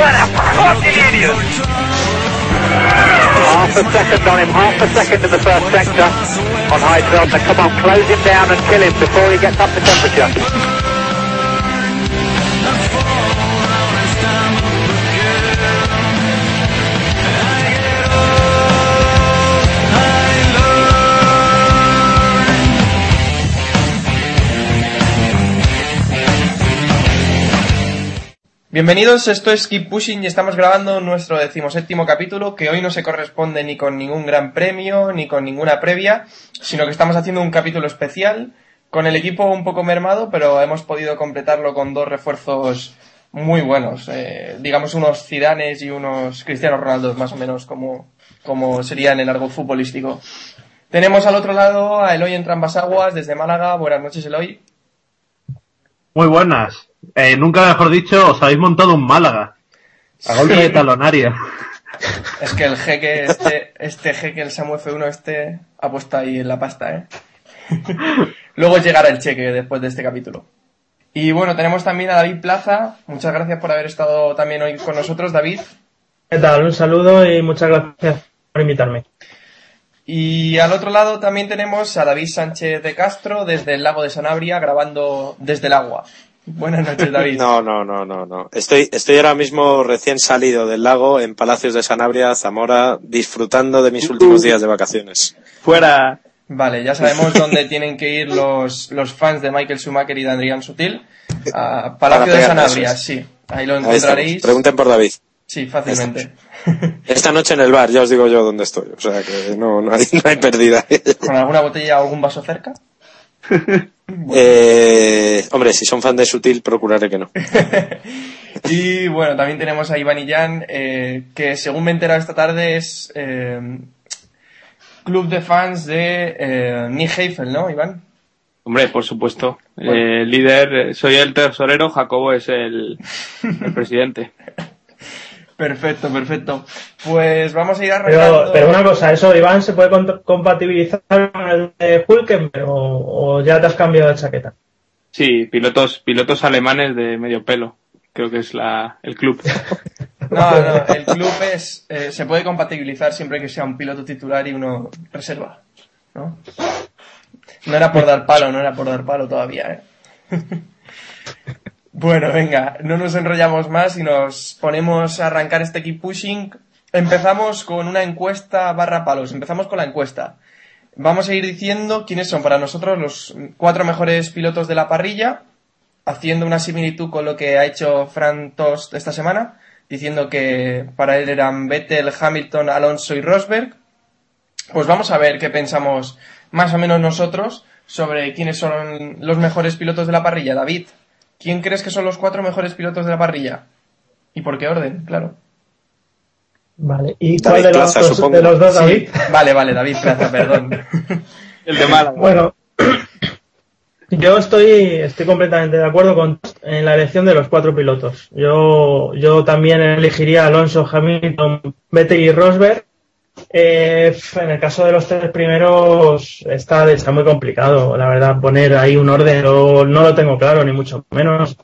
What a fucking idiot. Half a second on him, half a second to the first sector on high delta. Come on, close him down and kill him before he gets up to temperature. Bienvenidos, esto es Keep Pushing y estamos grabando nuestro decimoséptimo capítulo que hoy no se corresponde ni con ningún gran premio ni con ninguna previa, sino que estamos haciendo un capítulo especial con el equipo un poco mermado, pero hemos podido completarlo con dos refuerzos muy buenos, eh, digamos unos Zidanes y unos Cristiano Ronaldo más o menos como, como sería en el largo futbolístico. Tenemos al otro lado a Eloy en Aguas desde Málaga. Buenas noches, Eloy. Muy buenas. Eh, nunca mejor dicho, os habéis montado un Málaga. A golpe de talonaria. Es que el jeque, este, este jeque, el Samu F1, este, ha puesto ahí en la pasta, ¿eh? Luego llegará el cheque después de este capítulo. Y bueno, tenemos también a David Plaza. Muchas gracias por haber estado también hoy con nosotros, David. ¿Qué tal? Un saludo y muchas gracias por invitarme. Y al otro lado también tenemos a David Sánchez de Castro desde el lago de Sanabria grabando desde el agua. Buenas noches, David. No, no, no, no, no. Estoy, estoy ahora mismo recién salido del lago en Palacios de Sanabria, Zamora, disfrutando de mis últimos días de vacaciones. Fuera. Vale, ya sabemos dónde tienen que ir los, los fans de Michael Schumacher y de Adrián Sutil. A Palacio de Sanabria, sí. Ahí lo Ahí encontraréis. Pregunten por David. Sí, fácilmente. Esta noche en el bar, ya os digo yo dónde estoy. O sea que no, no hay, no hay pérdida. ¿Con alguna botella o algún vaso cerca? Eh, hombre, si son fan de Sutil, procuraré que no. y bueno, también tenemos a Iván Illán, eh, que según me he enterado esta tarde es eh, club de fans de eh, Nick Heifel, ¿no, Iván? Hombre, por supuesto. Eh, líder, soy el tesorero, Jacobo es el, el presidente. Perfecto, perfecto. Pues vamos a ir Pero, arrancando. pero una cosa, eso, Iván, ¿se puede compatibilizar con el de Hulkenberg o, o ya te has cambiado de chaqueta? Sí, pilotos, pilotos alemanes de medio pelo. Creo que es la, el club. No, no, el club es, eh, se puede compatibilizar siempre que sea un piloto titular y uno reserva, ¿no? No era por dar palo, no era por dar palo todavía, ¿eh? Bueno, venga, no nos enrollamos más y nos ponemos a arrancar este keep pushing. Empezamos con una encuesta barra palos. Empezamos con la encuesta. Vamos a ir diciendo quiénes son para nosotros los cuatro mejores pilotos de la parrilla, haciendo una similitud con lo que ha hecho Fran Tost esta semana, diciendo que para él eran Vettel, Hamilton, Alonso y Rosberg. Pues vamos a ver qué pensamos más o menos nosotros sobre quiénes son los mejores pilotos de la parrilla. David, ¿quién crees que son los cuatro mejores pilotos de la parrilla? ¿Y por qué orden? Claro. Vale. ¿Y David cuál de los, Plaza, dos- supongo. de los dos, Sí. David? Vale, vale, David Plaza, perdón. El de Málaga. Bueno, yo estoy, estoy completamente de acuerdo con en la elección de los cuatro pilotos. Yo, yo también elegiría a Alonso, Hamilton, Vettel y Rosberg. Eh, en el caso de los tres primeros está, muy complicado, la verdad, poner ahí un orden, no, no lo tengo claro, ni mucho menos.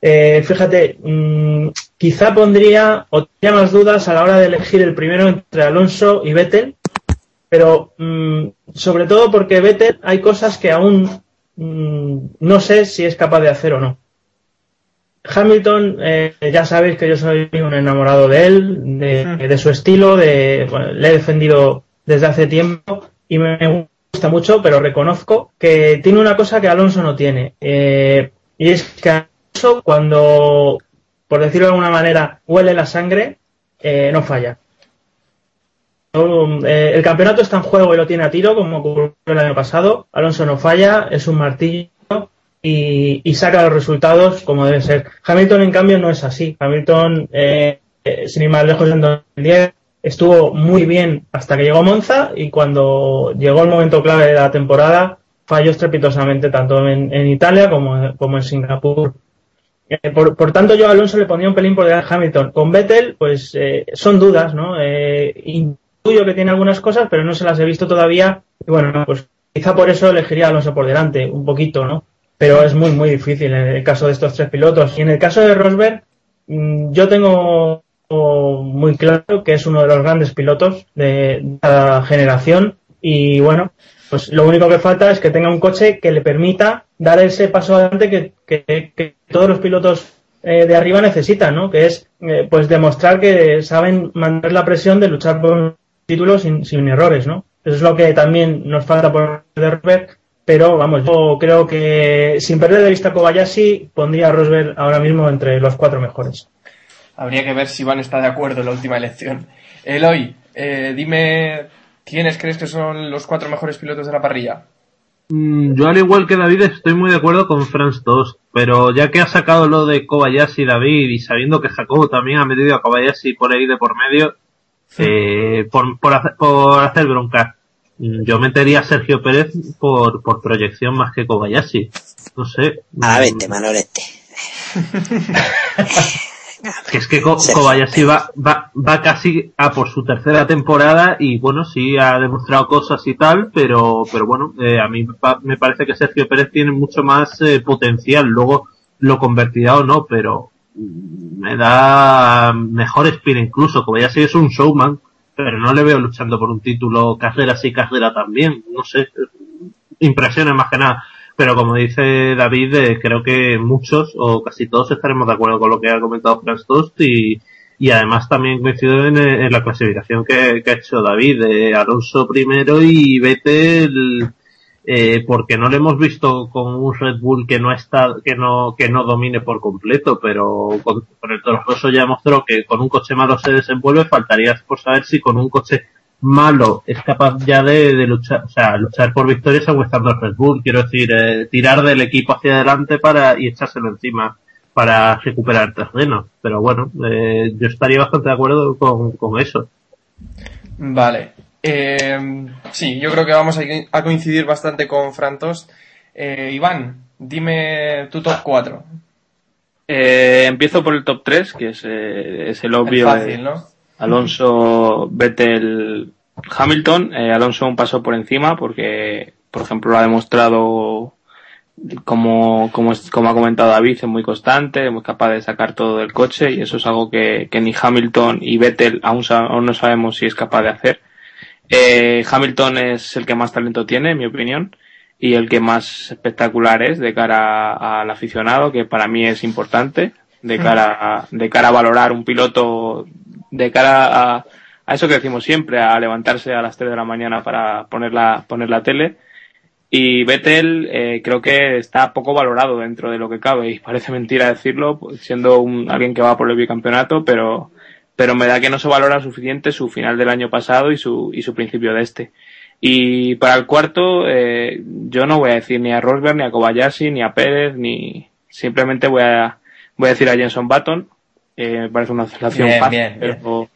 Eh, fíjate, mm, quizá pondría o tendría más dudas a la hora de elegir el primero entre Alonso y Vettel, pero mm, sobre todo porque Vettel hay cosas que aún mm, no sé si es capaz de hacer o no. Hamilton, eh, ya sabéis que yo soy un enamorado de él, de, de su estilo, de, bueno, le he defendido desde hace tiempo y me gusta mucho, pero reconozco que tiene una cosa que Alonso no tiene. eh, y es que Alonso, cuando, por decirlo de alguna manera, huele la sangre, eh, no falla. eh, el campeonato está en juego y lo tiene a tiro, como ocurrió el año pasado. Alonso no falla, es un martillo y, y saca los resultados como debe ser. Hamilton, en cambio, no es así. Hamilton, eh, eh, sin ir más lejos, en 2010 estuvo muy bien hasta que llegó Monza y cuando llegó el momento clave de la temporada falló estrepitosamente tanto en, Italia como, como en Singapur. Eh, por, por, tanto, yo a Alonso le ponía un pelín por delante de Hamilton. Con Vettel, pues eh, son dudas, ¿no? Eh, intuyo que tiene algunas cosas, pero no se las he visto todavía. Y bueno, pues quizá por eso elegiría a Alonso por delante, un poquito, ¿no? Pero es muy, muy difícil en el caso de estos tres pilotos. Y en el caso de Rosberg, mmm, yo tengo muy claro que es uno de los grandes pilotos de cada generación. Y bueno, pues lo único que falta es que tenga un coche que le permita dar ese paso adelante que, que, que todos los pilotos eh, de arriba necesitan, ¿no? Que es eh, pues demostrar que saben mantener la presión de luchar por un título sin, sin errores, ¿no? Eso es lo que también nos falta por Rosberg, pero vamos, yo creo que sin perder de vista a Kobayashi pondría a Rosberg ahora mismo entre los cuatro mejores. Habría que ver si Iván está de acuerdo en la última elección. Eloy, eh, dime ¿Quiénes crees que son los cuatro mejores pilotos de la parrilla? Mm, yo al igual que David estoy muy de acuerdo con Franz 2, pero ya que ha sacado lo de Kobayashi David y sabiendo que Jacobo también ha metido a Kobayashi por ahí de por medio, sí. eh, por, por, hacer, por hacer bronca, yo metería a Sergio Pérez por, por proyección más que Kobayashi. No sé. A vete, Manolete. Que es que Ko Kobayashi va, va, va casi a por su tercera temporada y bueno, sí ha demostrado cosas y tal, pero, pero bueno, eh, a mí me parece que Sergio Pérez tiene mucho más eh, potencial. Luego lo convertirá o no, pero me da mejor espina incluso. Kobayashi es un showman, pero no le veo luchando por un título carrera sí, carrera también. No sé, impresiones más que nada pero como dice David, eh, creo que muchos o casi todos estaremos de acuerdo con lo que ha comentado Franz Tost y, y además también coincido en, en la clasificación que, que, ha hecho David, eh, Alonso primero y Vettel eh, porque no le hemos visto con un Red Bull que no está, que no, que no domine por completo, pero con, el Toro ya mostró que con un coche malo se desenvuelve, faltaría por saber si con un coche malo es capaz ya de, luchar, o sea, luchar por victorias aguantando al Red Bull, quiero decir, eh, tirar del equipo hacia adelante para y echárselo encima para recuperar el terreno. Pero bueno, eh, yo estaría bastante de acuerdo con, con eso. Vale. Eh, sí, yo creo que vamos a, coincidir bastante con Frantos. Eh, Iván, dime tu top 4. Eh, empiezo por el top 3, que es, eh, es el obvio. El fácil, ¿no? Alonso, Vettel, Hamilton. Eh, Alonso un paso por encima porque, por ejemplo, lo ha demostrado como, como, como ha comentado David, es muy constante, muy capaz de sacar todo del coche y eso es algo que, que ni Hamilton y Vettel aún, aún, no sabemos si es capaz de hacer. Eh, Hamilton es el que más talento tiene, en mi opinión, y el que más espectacular es de cara al aficionado, que para mí es importante, de cara a, de cara a valorar un piloto, de cara a, a eso que decimos siempre, a levantarse a las 3 de la mañana para poner la, poner la tele. Y Vettel eh, creo que está poco valorado dentro de lo que cabe y parece mentira decirlo, siendo un, alguien que va por el bicampeonato, pero, pero me da que no se valora suficiente su final del año pasado y su, y su principio de este. Y para el cuarto, eh, yo no voy a decir ni a Rosberg, ni a Kobayashi, ni a Pérez, ni simplemente voy a, voy a decir a Jenson Button. Eh, me parece una relación fácil, bien, pero,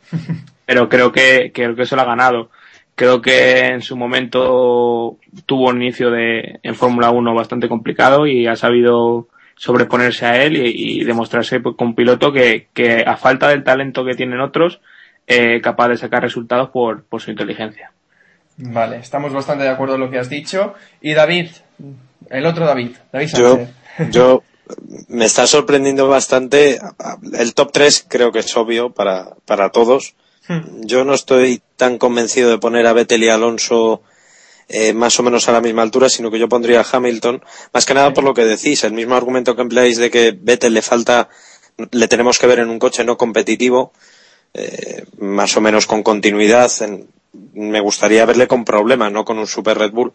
pero creo que, que, que se lo ha ganado. Creo que en su momento tuvo un inicio de, en Fórmula 1 bastante complicado y ha sabido sobreponerse a él y, y demostrarse pues, con un piloto que, que, a falta del talento que tienen otros, eh, capaz de sacar resultados por, por su inteligencia. Vale, estamos bastante de acuerdo en lo que has dicho. Y David, el otro David, David yo, yo me está sorprendiendo bastante. El top 3 creo que es obvio para, para todos. Hmm. Yo no estoy tan convencido de poner a Vettel y Alonso eh, más o menos a la misma altura, sino que yo pondría a Hamilton, más que nada por lo que decís, el mismo argumento que empleáis de que Vettel le falta, le tenemos que ver en un coche no competitivo, eh, más o menos con continuidad, en, me gustaría verle con problemas, no con un Super Red Bull.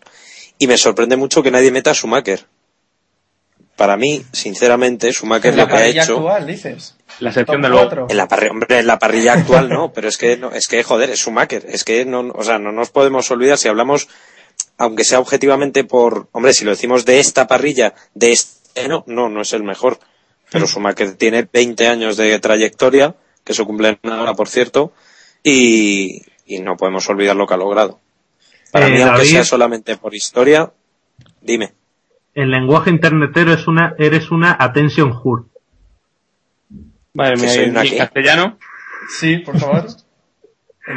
Y me sorprende mucho que nadie meta a Schumacher. para mí, sinceramente, Schumacher lo que ha parrilla hecho actual, dices. La sección Top de luego. en la parrilla, hombre, en la parrilla actual no, pero es que no, es que joder, es Schumacher, es que no, o sea, no nos podemos olvidar si hablamos aunque sea objetivamente por, hombre, si lo decimos de esta parrilla, de este no, no, no es el mejor. Pero Schumacher tiene 20 años de trayectoria, que se cumplen ahora, por cierto, y, y no podemos olvidar lo que ha logrado. Para Eh, mí, aunque David. sea solamente por historia, dime. En lenguaje internetero es una, eres una attention whore. Madre Que mía, soy ¿y una en castellano? Sí, por favor.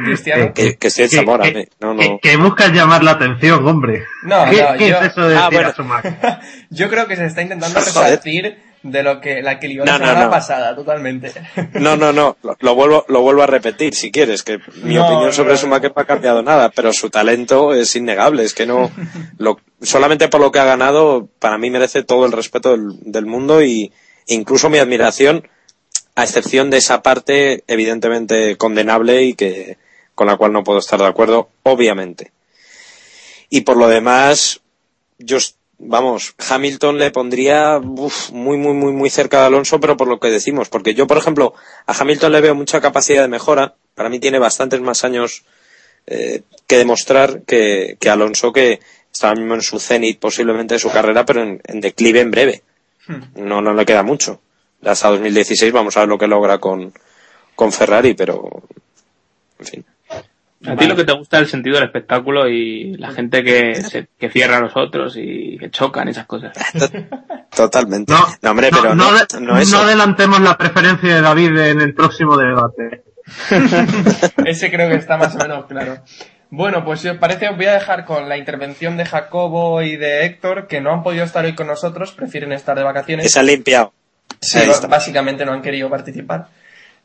Cristiano. Que, que Que- Zamora, que- me- no, no. Que, que buscas llamar la atención, hombre. No, ¿Qué, no, qué yo- es eso de Ah, decir bueno. a Schumacher? Yo creo que se está intentando resarcir de lo que la que lió la No, semana no. pasada, totalmente. No, no, no, lo, lo vuelvo, lo vuelvo a repetir si quieres, que mi No, opinión no, sobre no. Schumacher no ha cambiado nada, pero su talento es innegable, es que no, lo, solamente por lo que ha ganado, para mí merece todo el respeto del, del mundo y incluso mi admiración, a excepción de esa parte evidentemente condenable y que, con la cual no puedo estar de acuerdo, obviamente. Y por lo demás, yo, vamos, Hamilton le pondría uf, muy, muy, muy, muy cerca de Alonso, pero por lo que decimos, porque yo, por ejemplo, a Hamilton le veo mucha capacidad de mejora, para mí tiene bastantes más años eh, que demostrar que, que Alonso, que está mismo en su cenit posiblemente de su carrera, pero en, en declive en breve. No, no le queda mucho. Hasta 2016 vamos a ver lo que logra con, con Ferrari, pero, en fin. A ti lo que te gusta es el sentido del espectáculo y la gente que, se- que cierra a los otros y que chocan, esas cosas. Totalmente. No, No, hombre, pero no, adelantemos la preferencia de David en el próximo debate. Ese creo que está más o menos claro. Bueno, pues si os parece, os voy a dejar con la intervención de Jacobo y de Héctor, que no han podido estar hoy con nosotros, prefieren estar de vacaciones. que se ha limpiado. Sí, Ahí está. básicamente no han querido participar.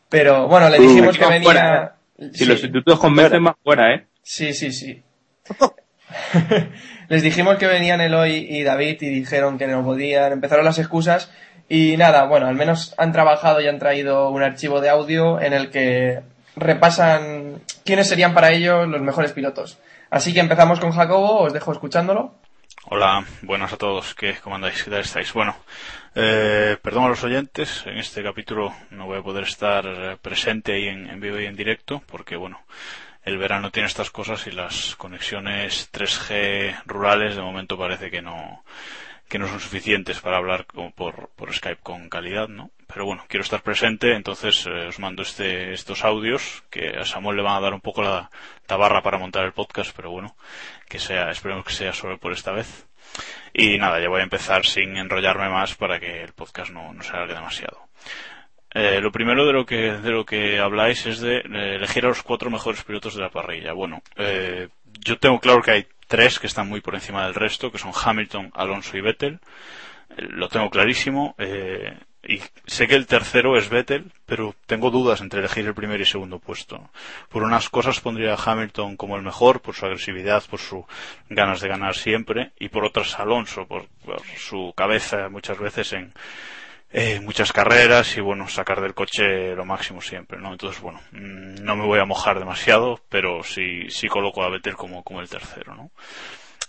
Pero bueno, le Uh, dijimos que venía. fuera, Si Sí, los sustitutos convencen más fuera, ¿eh? sí, sí, sí. Les dijimos que venían Eloy y David y dijeron que no podían. Empezaron las excusas y nada, bueno, al menos han trabajado y han traído un archivo de audio en el que repasan quiénes serían para ellos los mejores pilotos. Así que empezamos con Jacobo, os dejo escuchándolo. Hola, buenas a todos. ¿Qué, ¿Cómo andáis? ¿Qué tal estáis? Bueno, eh, perdón a los oyentes. En este capítulo no voy a poder estar eh, presente ahí en, vivo y en directo porque, bueno, el verano tiene estas cosas y las conexiones 3G rurales de momento parece que no que no son suficientes para hablar por Skype con calidad, ¿no? Pero bueno, quiero estar presente, entonces eh, os mando este, estos audios que a Samuel le van a dar un poco la tabarra para montar el podcast, pero bueno, que sea, esperemos que sea solo por esta vez. Y nada, ya voy a empezar sin enrollarme más para que el podcast no, no se alargue demasiado. Eh, lo primero de lo que de lo que habláis es de eh, elegir a los cuatro mejores pilotos de la parrilla. Bueno, eh, yo tengo claro que hay tres que están muy por encima del resto, que son Hamilton, Alonso y Vettel. Eh, lo tengo clarísimo. eh, y sé que el tercero es Vettel, pero tengo dudas entre elegir el primer y segundo puesto. Por unas cosas pondría a Hamilton como el mejor, por su agresividad, por sus ganas de ganar siempre, y por otras Alonso, por, por su cabeza muchas veces en, eh, muchas carreras y bueno, sacar del coche lo máximo siempre, ¿no? Entonces, bueno, mm, no me voy a mojar demasiado, pero sí, sí coloco a Vettel como, como el tercero, ¿no?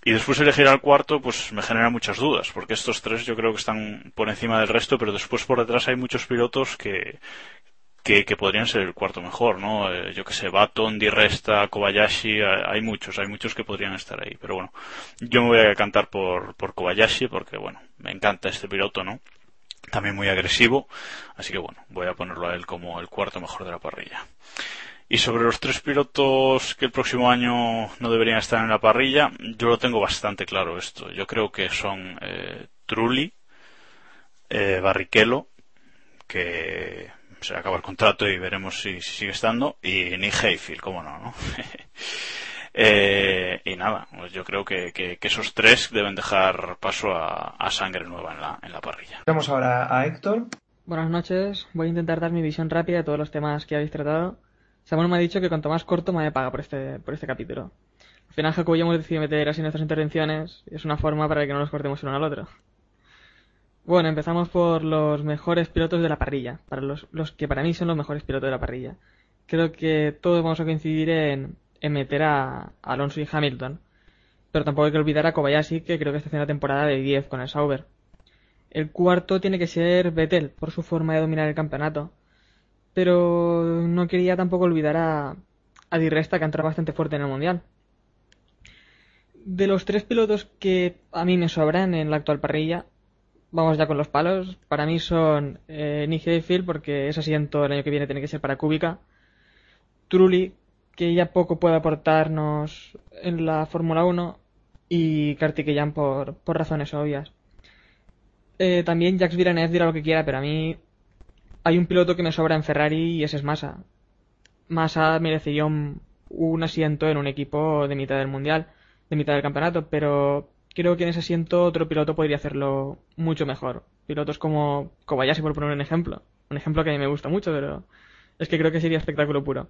Y después elegir al cuarto, pues me genera muchas dudas, porque estos tres yo creo que están por encima del resto, pero después por detrás hay muchos pilotos que, que, que podrían ser el cuarto mejor, ¿no? Eh, yo que sé, Baton, Di Resta, Kobayashi, eh, hay muchos, hay muchos que podrían estar ahí, pero bueno, yo me voy a cantar por, por Kobayashi, porque bueno, me encanta este piloto, ¿no? también muy agresivo, así que bueno, voy a ponerlo a él como el cuarto mejor de la parrilla. Y sobre los tres pilotos que el próximo año no deberían estar en la parrilla, yo lo tengo bastante claro esto. Yo creo que son eh, Trulli, eh, Barrichello, que se acaba el contrato y veremos si, si sigue estando, y Nick Hayfield, cómo no, ¿no? Eh, y nada, pues yo creo que, que- que esos tres deben dejar paso a, a sangre nueva en la, en la parrilla. Vamos ahora a Héctor. Buenas noches, voy a intentar dar mi visión rápida de todos los temas que habéis tratado. Samuel me ha dicho que cuanto más corto me paga por este, por este capítulo. Al final Jacobo y yo hemos decidido meter así nuestras intervenciones y es una forma para que no nos cortemos uno al otro. Bueno, empezamos por los mejores pilotos de la parrilla, para los, los que para mí son los mejores pilotos de la parrilla. Creo que todos vamos a coincidir en, en meter a Alonso y Hamilton, pero tampoco hay que olvidar a Kobayashi, que creo que está haciendo una temporada de 10 con el Sauber. El cuarto tiene que ser Vettel, por su forma de dominar el campeonato. Pero no quería tampoco olvidar a, a Di Resta, que ha entrado bastante fuerte en el Mundial. De los tres pilotos que a mí me sobran en la actual parrilla, vamos ya con los palos. Para mí son eh, Nick Hayfield, porque ese asiento el año que viene tiene que ser para Kubica. Trulli, que ya poco puede aportarnos en la Fórmula 1. Y Kartikeyan por, por razones obvias. Eh, también Jacques Villeneuve dirá lo que quiera, pero a mí hay un piloto que me sobra en Ferrari y ese es Massa. Massa merecería un, un asiento en un equipo de mitad del mundial, de mitad del campeonato, pero creo que en ese asiento otro piloto podría hacerlo mucho mejor. Pilotos como Kobayashi, por poner un ejemplo. Un ejemplo que a mí me gusta mucho, pero es que creo que sería espectáculo puro.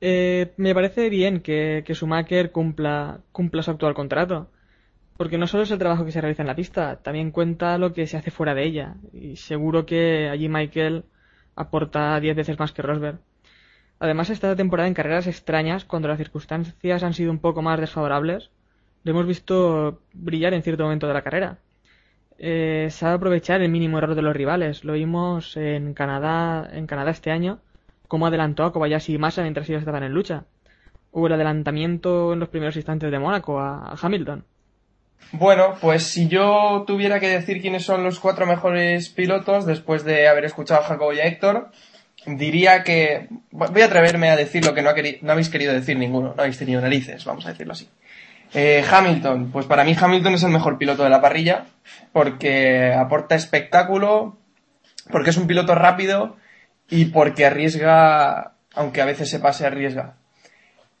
Eh, me parece bien que, que Schumacher cumpla, cumpla su actual contrato. Porque no solo es el trabajo que se realiza en la pista, también cuenta lo que se hace fuera de ella. Y seguro que allí Michael aporta 10 veces más que Rosberg. Además, esta temporada en carreras extrañas, cuando las circunstancias han sido un poco más desfavorables, lo hemos visto brillar en cierto momento de la carrera. Eh, sabe aprovechar el mínimo error de los rivales. Lo vimos en Canadá, en Canadá este año, cómo adelantó a Kobayashi y Massa mientras ellos estaban en lucha. O el adelantamiento en los primeros instantes de Mónaco a Hamilton. Bueno, pues si yo tuviera que decir quiénes son los cuatro mejores pilotos después de haber escuchado a Jacobo y a Héctor, diría que voy a atreverme a decir lo que no, habéis querido decir ninguno, no habéis tenido narices, vamos a decirlo así. Eh, Hamilton, pues para mí Hamilton es el mejor piloto de la parrilla porque aporta espectáculo, porque es un piloto rápido y porque arriesga, aunque a veces se pase, arriesga.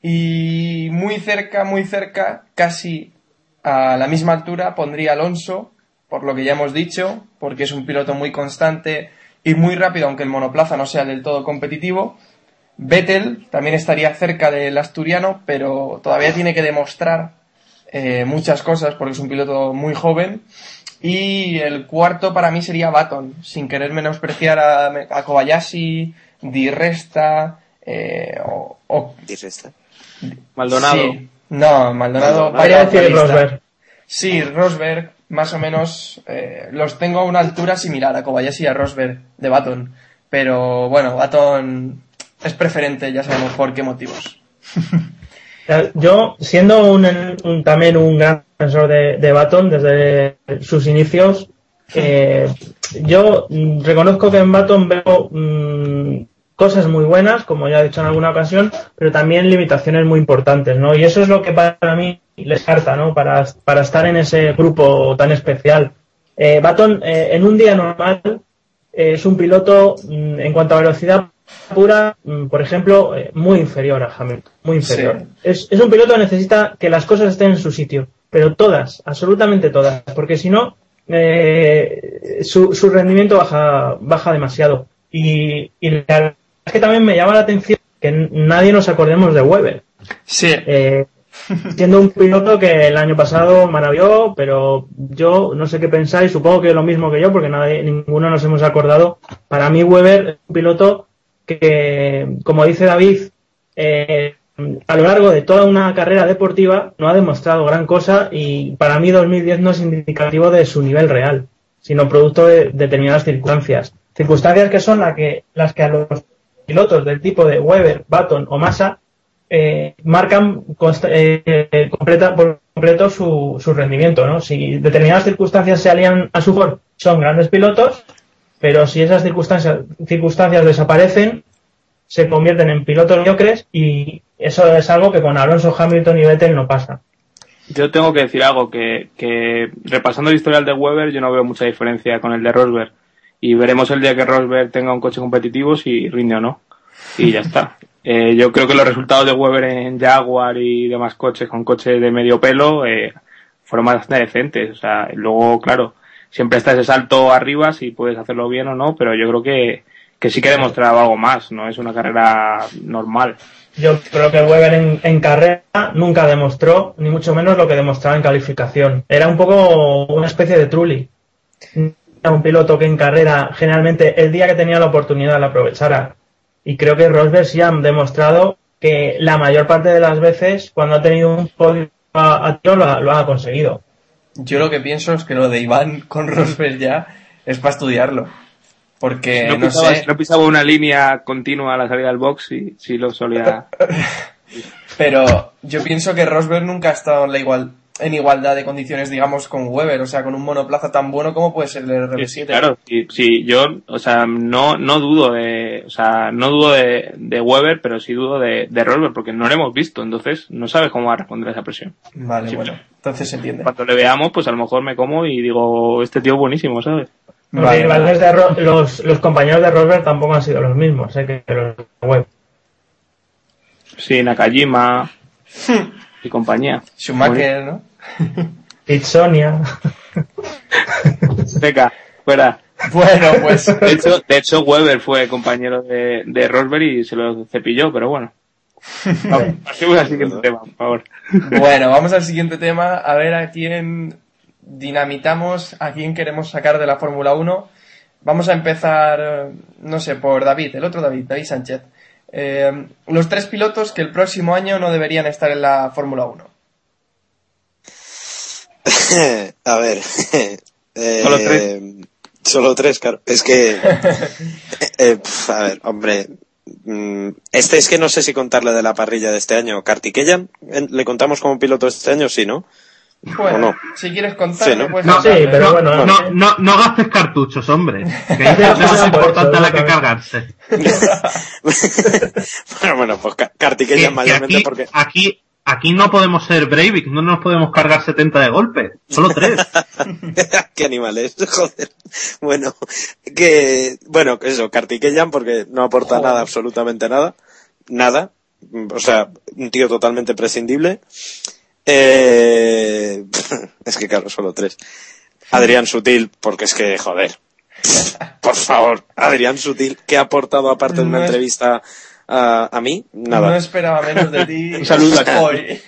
Y muy cerca, muy cerca, casi a la misma altura pondría Alonso, por lo que ya hemos dicho, porque es un piloto muy constante y muy rápido, aunque el monoplaza no sea del todo competitivo. Vettel también estaría cerca del asturiano, pero todavía tiene que demostrar eh, muchas cosas porque es un piloto muy joven. Y el cuarto para mí sería Baton, sin querer menospreciar a, a Kobayashi, Di Resta eh, o, o- Di Resta. Maldonado. Sí. No, Maldonado. Maldonado. vaya Podría decir lista. Rosberg. Sí, Rosberg, más o menos, eh, los tengo a una altura similar a Kobayashi y a Rosberg de Baton. Pero bueno, Baton es preferente, ya sabemos por qué motivos. Yo, siendo un, un- también un gran defensor de, de Baton desde sus inicios, eh, yo reconozco que en Baton veo mm, cosas muy buenas, como ya he dicho en alguna ocasión, pero también limitaciones muy importantes, ¿no? Y eso es lo que para mí les falta, ¿no? Para, para estar en ese grupo tan especial. Eh, Baton, eh, en un día normal, eh, es un piloto, mm, en cuanto a velocidad pura, mm, por ejemplo, eh, muy inferior a Hamilton, muy inferior. Sí. Es, es un piloto que necesita que las cosas estén en su sitio, pero todas, absolutamente todas, porque si no, eh, su, su rendimiento baja, baja demasiado. Y, y la es que también me llama la atención que nadie nos acordemos de Weber. Sí, Eh, siendo un piloto que el año pasado maravilló, pero yo no sé qué pensáis, supongo que lo mismo que yo, porque nadie, ninguno nos hemos acordado. Para mí Weber es un piloto que, como dice David, eh, a lo largo de toda una carrera deportiva no ha demostrado gran cosa y para mí 2010 no es indicativo de su nivel real, sino producto de determinadas circunstancias. Circunstancias que son la que, las que a los pilotos del tipo de Weber, Baton o Massa eh, marcan eh, completa, por completo su, su rendimiento. ¿no? Si determinadas circunstancias se alían a su favor, son grandes pilotos, pero si esas circunstancias, circunstancias desaparecen, se convierten en pilotos mediocres y eso es algo que con Alonso, Hamilton y Vettel no pasa. Yo tengo que decir algo, que, que repasando el historial de Weber yo no veo mucha diferencia con el de Rosberg. Y veremos el día que Rosberg tenga un coche competitivo si rinde o no. Y ya está. Eh, yo creo que los resultados de Weber en Jaguar y demás coches con coches de medio pelo eh, fueron bastante decentes. O sea, luego, claro, siempre está ese salto arriba si puedes hacerlo bien o no, pero yo creo que, que sí que demostraba algo más, no es una carrera normal. Yo creo que Weber en, en carrera nunca demostró, ni mucho menos lo que demostraba en calificación. Era un poco una especie de Trulli. Un piloto que en carrera, generalmente, el día que tenía la oportunidad la aprovechara. Y creo que Rosberg sí ha demostrado que la mayor parte de las veces, cuando ha tenido un podio a, a tiro, lo, ha- lo ha conseguido. Yo lo que pienso es que lo de Iván con Rosberg ya es para estudiarlo. Porque, no, no, pisaba, sé, no pisaba una línea continua a la salida del box y sí lo solía. pero yo pienso que Rosberg nunca ha estado en, la igual, en igualdad de condiciones, digamos, con Weber. O sea, con un monoplaza tan bueno como puede ser el RB7. Sí, claro, sí, sí, yo, o sea, no, no dudo de, o sea, no dudo de, de Weber, pero sí dudo de, de Rosberg, porque no lo hemos visto, entonces no sabes cómo va a responder a esa presión. Vale, Sí, bueno, entonces se entiende. Cuando le veamos, pues a lo mejor me como y digo, este tío es buenísimo, ¿sabes? Los, Vale, rivales de Ro- los, los compañeros de Rosberg tampoco han sido los mismos, sé que los de web. Sí, Nakajima y compañía. Schumacher, ¿no? Pitsonia. Venga, fuera. Bueno, pues De hecho, de hecho, Weber fue compañero de, de Rosberg y se lo cepilló, pero bueno. Vamos, pasemos al siguiente tema, por favor. Bueno, vamos al siguiente tema, a ver a quién dinamitamos, a quién queremos sacar de la Fórmula 1. Vamos a empezar, no sé, por David, el otro David, David Sánchez. Eh, los tres pilotos que el próximo año no deberían estar en la Fórmula 1. a ver. eh, Solo tres. Solo tres, claro. Es que. eh, pf, a ver, hombre. mm, Este es que no sé si contarle de la parrilla de este año. Kartikeyan, ¿en- ¿le contamos como piloto este año? Sí, ¿no? Bueno, ¿O no? si quieres contarlo, Sí, ¿no? pues No, Sí, pero no, bueno, no, no, no gastes cartuchos, hombre. Que hay cosas importantes a las que cargarse. bueno, bueno, pues que mayormente aquí, porque. aquí, aquí no podemos ser Breivik, no nos podemos cargar 70 de golpe, solo tres. Qué animales, joder. Bueno, que, bueno, que eso, Kartikeyan porque no aporta nada, absolutamente nada. Nada. O sea, un tío totalmente prescindible. Eh, es que claro, solo tres. Adrián Sutil, porque es que, joder. Por favor, Adrián Sutil, ¿qué ha aportado aparte de una No entrevista a, a mí? No Nada. esperaba menos de ti. Un saludo hoy.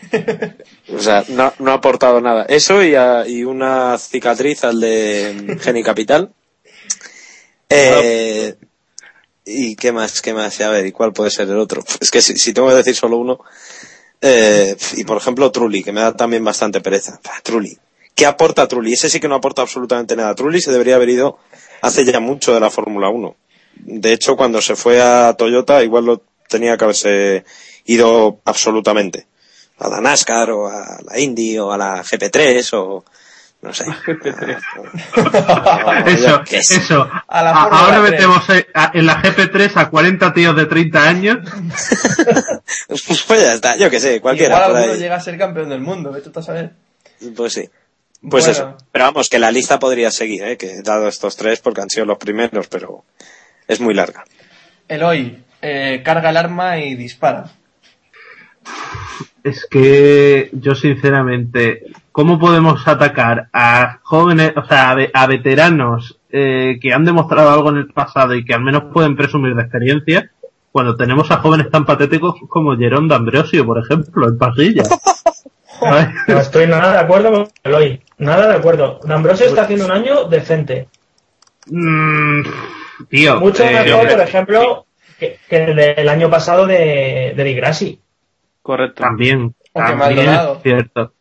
O sea, no, no ha aportado nada. Eso y, a- y una cicatriz al de Geni Capital. Eh, ¿Y qué más? ¿Qué más? A ver, ¿y cuál puede ser el otro? Es que si, si tengo que decir solo uno. Eh, y por ejemplo, Trulli, que me da también bastante pereza. Trulli. ¿Qué aporta Trulli? Ese sí que no aporta absolutamente nada. Trulli se debería haber ido hace ya mucho de la Fórmula 1. De hecho, cuando se fue a Toyota, igual lo tenía que haberse ido absolutamente a la NASCAR o a la Indy o a la GP3 o no sé. Eso, ¿Qué sé? eso. A la A- Fórmula ahora 3. metemos a- en la GP3 a 40 tíos de 30 años. pues ya está, yo que sé, cualquiera. Igual alguno llega a ser campeón del mundo, vete tú a saber. Pues sí. Pues Bueno. eso. Pero vamos, que la lista podría seguir, ¿eh? que he dado estos tres porque han sido los primeros, pero es muy larga. Eloy, eh, carga el arma y dispara. Es que yo sinceramente, ¿cómo podemos atacar a jóvenes, o sea, a, ve- a veteranos eh, que han demostrado algo en el pasado y que al menos pueden presumir de experiencia cuando tenemos a jóvenes tan patéticos como Jerón D'Ambrosio, por ejemplo, en? ¿Sabes? No estoy nada de acuerdo con Eloy. Nada de acuerdo. D'Ambrosio está haciendo un año decente. Mm, tío, Mucho eh, mejor, por ejemplo, que, que el del año pasado de, de Di Grassi. Correcto. También, también es cierto.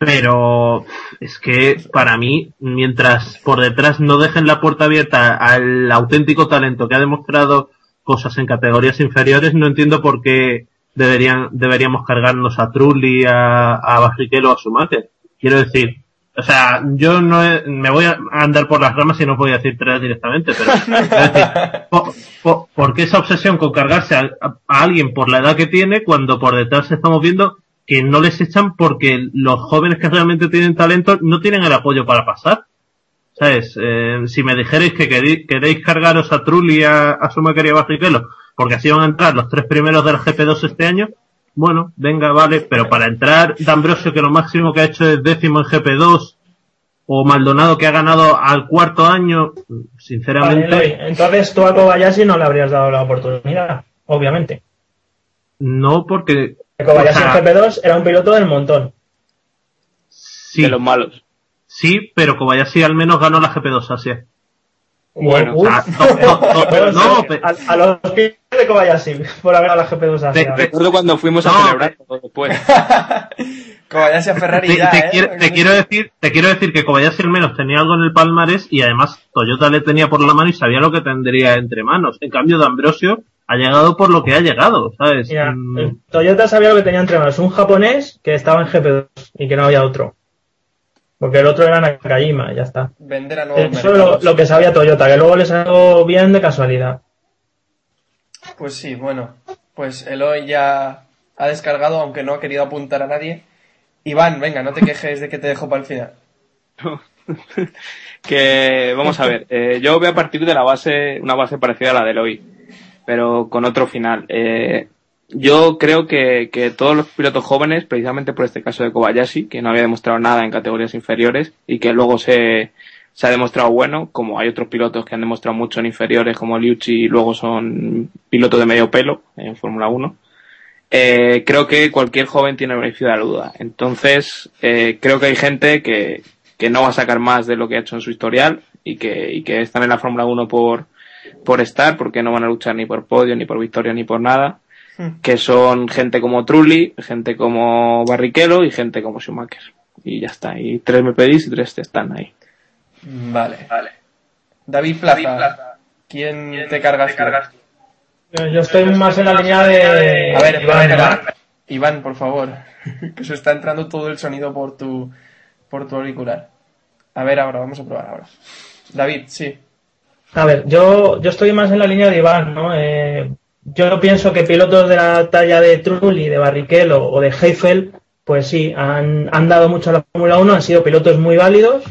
Pero es que para mí, mientras por detrás no dejen la puerta abierta al auténtico talento que ha demostrado cosas en categorías inferiores, no entiendo por qué deberían, deberíamos cargarnos a Trulli, a, a Barrichello o a Schumacher. Quiero decir, o sea, yo no he- me voy a andar por las ramas y no voy a decir tres directamente, pero quiero decir, po- po- ¿por qué esa obsesión con cargarse a, a- a alguien por la edad que tiene cuando por detrás estamos viendo que no les echan porque los jóvenes que realmente tienen talento no tienen el apoyo para pasar? ¿Sabes? Eh, si me dijerais que queréis, queréis cargaros a Trulli, a, a Schumacher y a Barrichello, porque así van a entrar los tres primeros del GP2 este año, bueno, venga, vale, pero para entrar D'Ambrosio, que lo máximo que ha hecho es décimo en GP2, o Maldonado, que ha ganado al cuarto año, Vale, sinceramente. Entonces tú a Kobayashi no le habrías dado la oportunidad, obviamente. no porque... Kobayashi o sea, en GP2 era un piloto del montón. sí, De los malos. sí, pero Kobayashi al menos ganó la GP2 Asia. Bueno, Uf. O sea, no, a, a los pies de Kobayashi por haber a la GP2 Asia. De- Recuerdo cuando fuimos a No, celebrar todo después. Kobayashi a Ferrari Te, ya, te ¿eh? quiero, te quiero decir, te quiero decir que Kobayashi al menos tenía algo en el palmarés y además Toyota le tenía por la mano y sabía lo que tendría entre manos. En cambio, D'Ambrosio ha llegado por lo que ha llegado, ¿sabes? Mira, Mm, el Toyota sabía lo que tenía entre manos. Un japonés que estaba en GP2 y que no había otro. Porque el otro era Nakajima, ya está. Vender a nuevos Eso es lo, que sabía Toyota, que luego le salió bien de casualidad. Pues sí, bueno. Pues Eloy ya ha descargado, aunque no ha querido apuntar a nadie. Iván, venga, no te quejes de que te dejo para el final. que vamos a ver, eh, yo voy a partir de la base, una base parecida a la de hoy, pero con otro final. Eh, yo creo que, que todos los pilotos jóvenes, precisamente por este caso de Kobayashi, que no había demostrado nada en categorías inferiores y que luego se, se ha demostrado bueno, como hay otros pilotos que han demostrado mucho en inferiores, como Liucci, y luego son pilotos de medio pelo en Fórmula 1. Eh, creo que cualquier joven tiene el beneficio de la duda. Entonces, eh, creo que hay gente que, que no va a sacar más de lo que ha hecho en su historial y que, y que están en la Fórmula 1 por, por estar, porque no van a luchar ni por podio, ni por victoria, ni por nada. Que son gente como Trulli, gente como Barrichello y gente como Schumacher. Y ya está. Y tres me pedís y tres están ahí. Vale. vale. David Plaza, ¿quién, te cargas tú? Yo yo estoy más en la línea de. A ver, a Iván, ver, Iván. Iván, Iván, por favor. que se está entrando todo el sonido por tu, por tu auricular. A ver ahora, vamos a probar ahora. David, sí. A ver, yo, yo estoy más en la línea de Iván, ¿no? Eh, yo pienso que pilotos de la talla de Trulli, de Barrichello o de Heifel, pues sí, han, han dado mucho a la Fórmula 1, han sido pilotos muy válidos,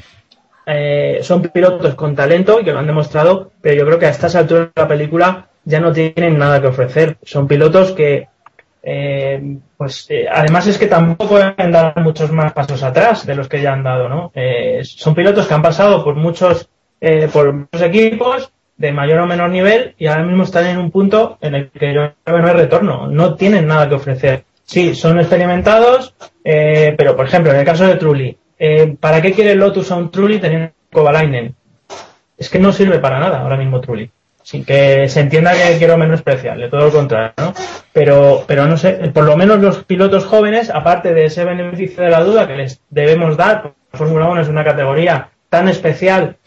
eh, son pilotos con talento y que lo han demostrado, pero yo creo que a estas alturas de la película ya no tienen nada que ofrecer. Son pilotos que, eh, pues eh, además es que tampoco pueden dar muchos más pasos atrás de los que ya han dado, ¿no? Eh, son pilotos que han pasado por muchos, por muchos equipos de mayor o menor nivel y ahora mismo están en un punto en el que yo creo que no hay retorno, no tienen nada que ofrecer. Sí, son experimentados, eh, pero por ejemplo, en el caso de Trulli, eh, ¿para qué quiere Lotus a un Trulli teniendo Kovalainen? Es que no sirve para nada ahora mismo Trulli. Sin que se entienda que quiero menospreciarle, todo lo contrario, ¿no? Pero, pero no sé, por lo menos los pilotos jóvenes, aparte de ese beneficio de la duda que les debemos dar, Fórmula 1 es una categoría tan especial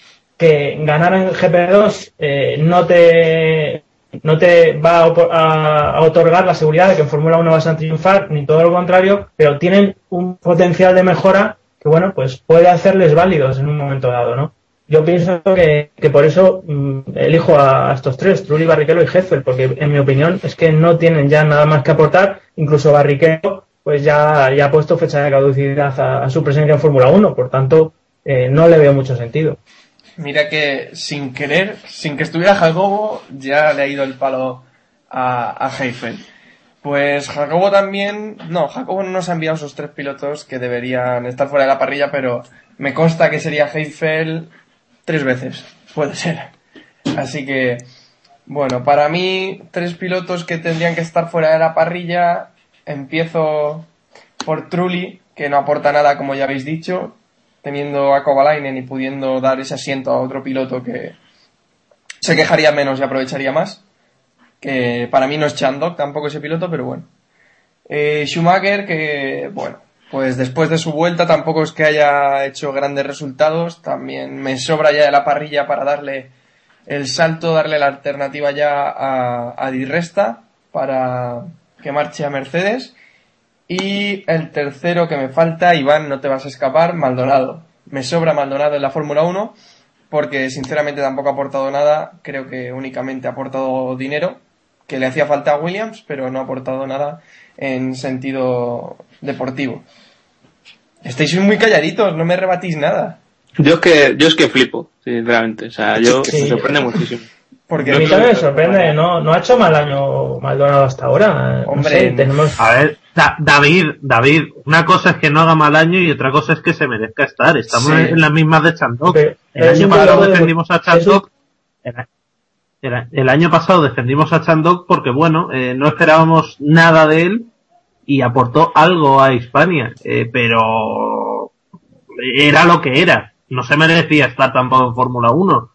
que ganar en GP2 eh, no te no te va a, a- otorgar la seguridad de que en Fórmula 1 vas a triunfar, ni todo lo contrario, pero tienen un potencial de mejora que, bueno, pues puede hacerles válidos en un momento dado, ¿no? Yo pienso que, que por eso mm, elijo a, estos tres, Trulli, Barrichello y Heffel, porque en mi opinión es que no tienen ya nada más que aportar, incluso Barrichello pues ya, ya ha puesto fecha de caducidad a, a su presencia en Fórmula 1, por tanto eh, no le veo mucho sentido. Mira que sin querer, sin que estuviera Jacobo, ya le ha ido el palo a, a Heifel. Pues Jacobo también, no, Jacobo no nos ha enviado esos tres pilotos que deberían estar fuera de la parrilla, pero me consta que sería Heifel tres veces, puede ser. Así que, bueno, para mí, tres pilotos que tendrían que estar fuera de la parrilla, empiezo por Trulli, que no aporta nada como ya habéis dicho, teniendo a Kovalainen y pudiendo dar ese asiento a otro piloto que se quejaría menos y aprovecharía más. Que para mí no es Chandok tampoco ese piloto, pero bueno. Eh, Schumacher, que bueno, pues después de su vuelta tampoco es que haya hecho grandes resultados, también me sobra ya de la parrilla para darle el salto, darle la alternativa ya a, a Di Resta para que marche a Mercedes. Y el tercero que me falta, Iván, no te vas a escapar, Maldonado. Me sobra Maldonado en la Fórmula 1 porque sinceramente tampoco ha aportado nada, creo que únicamente ha aportado dinero que le hacía falta a Williams, pero no ha aportado nada en sentido deportivo. Estáis muy calladitos, no me rebatís nada. Yo es que, yo es que flipo, sinceramente. O sea, yo Sí. me sorprende muchísimo. Porque a mí también me sorprende, ¿no? No ha hecho mal año Maldonado hasta ahora. No Hombre, sé, tenemos... A ver, Da- David, David, una cosa es que no haga mal año y otra cosa es que se merezca estar. Estamos Sí. en las mismas de Chandok. Pero- El año pasado defendimos a Chandok. El, el- el año pasado defendimos a Chandok porque, bueno, eh, no esperábamos nada de él y aportó algo a Hispania, eh, pero era lo que era. No se merecía estar tampoco en Fórmula 1.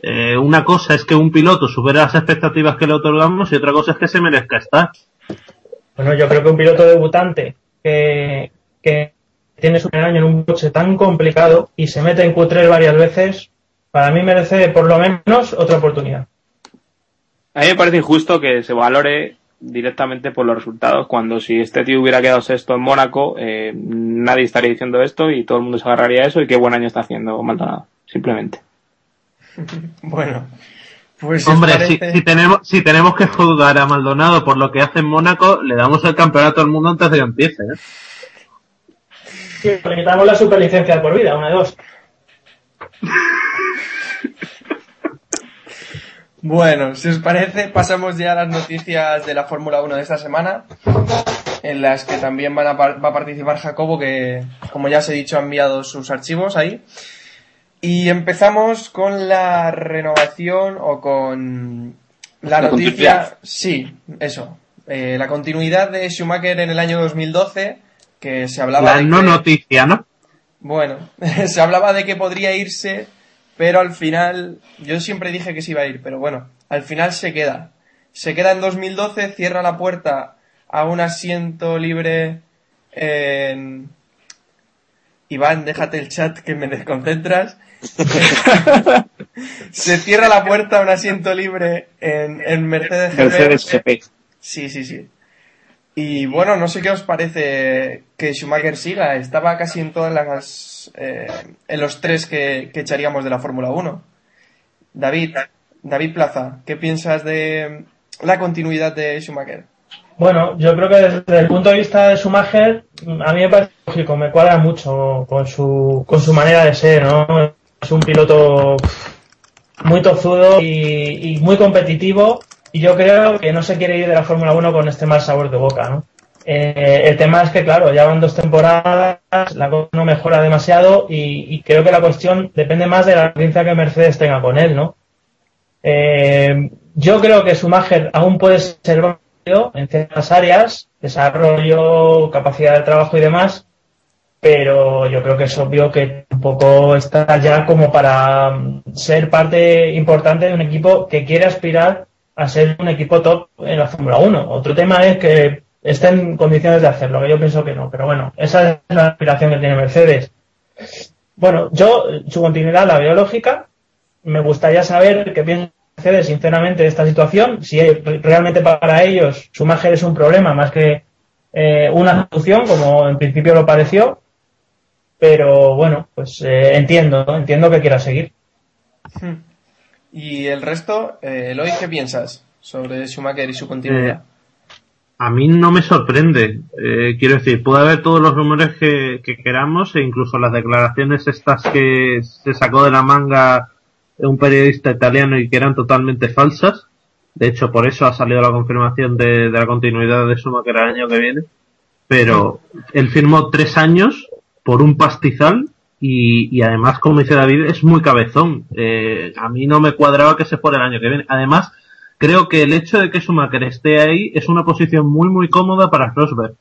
Eh, una cosa es que un piloto supere las expectativas que le otorgamos y otra cosa es que se merezca estar. Bueno, yo creo que un piloto debutante que, que tiene su primer año en un coche tan complicado y se mete en Q3 varias veces, para mí merece por lo menos otra oportunidad. A mí me parece injusto que se valore directamente por los resultados, cuando si este tío hubiera quedado sexto en Mónaco, eh, nadie estaría diciendo esto y todo el mundo se agarraría a eso y qué buen año está haciendo Maldonado, simplemente. Bueno, pues Hombre, si, parece- si tenemos, si tenemos que juzgar a Maldonado por lo que hace en Mónaco, le damos el campeonato al mundo antes de que empiece. ¿eh? Sí, le quitamos la superlicencia por vida, una de dos. Bueno, si os parece, pasamos ya a las noticias de la Fórmula 1 de esta semana, en las que también van a par- va a participar Jacobo, que, como ya os he dicho, ha enviado sus archivos ahí. Y empezamos con la renovación o con la, La noticia. continuidad. Sí, eso. Eh, la continuidad de Schumacher en el año 2012, que se hablaba La de no que- noticia, ¿no? bueno, se hablaba de que podría irse, pero al final, yo siempre dije que se iba a ir, pero bueno, al final se queda. Se queda en 2012, cierra la puerta a un asiento libre en... Iván, déjate el chat que me desconcentras. se cierra la puerta a un asiento libre en, en Mercedes. Mercedes GP. Sí, sí, sí. Y bueno, no sé qué os parece que Schumacher siga. Estaba casi en todas las. eh, en los tres que, que echaríamos de la Fórmula 1. David, David Plaza, ¿qué piensas de la continuidad de Schumacher? Bueno, yo creo que desde el punto de vista de Schumacher, a mí me parece lógico, me cuadra mucho con su, con su manera de ser, ¿no? Es un piloto muy tozudo y, muy competitivo y yo creo que no se quiere ir de la Fórmula 1 con este mal sabor de boca, ¿no? Eh, el tema es que, claro, ya van dos temporadas, la cosa no mejora demasiado y, y creo que la cuestión depende más de la experiencia que Mercedes tenga con él, ¿no? Eh, yo creo que Schumacher aún puede ser válido en ciertas áreas, desarrollo, capacidad de trabajo y demás, pero yo creo que es obvio que tampoco está ya como para ser parte importante de un equipo que quiere aspirar a ser un equipo top en la Fórmula 1. Otro tema es que esté en condiciones de hacerlo, que yo pienso que no, pero bueno, esa es la aspiración que tiene Mercedes. Bueno, yo su continuidad la veo lógica, me gustaría saber qué piensa Mercedes sinceramente de esta situación, si realmente para ellos Schumacher es un problema más que eh, una solución, como en principio lo pareció, pero bueno, pues eh, entiendo, ¿no? entiendo que quiera seguir. Y el resto, eh, Eloy, ¿qué piensas sobre Schumacher y su continuidad? A mí no me sorprende. Eh, quiero decir, puede haber todos los rumores que, que queramos e incluso las declaraciones estas que se sacó de la manga un periodista italiano y que eran totalmente falsas. De hecho, por eso ha salido la confirmación de, de la continuidad de Schumacher el año que viene. Pero él firmó tres años por un pastizal y, y además, como dice David, es muy cabezón. Eh, a mí no me cuadraba que se fuera el año que viene. Además, creo que el hecho de que Schumacher esté ahí es una posición muy muy cómoda para Rosberg.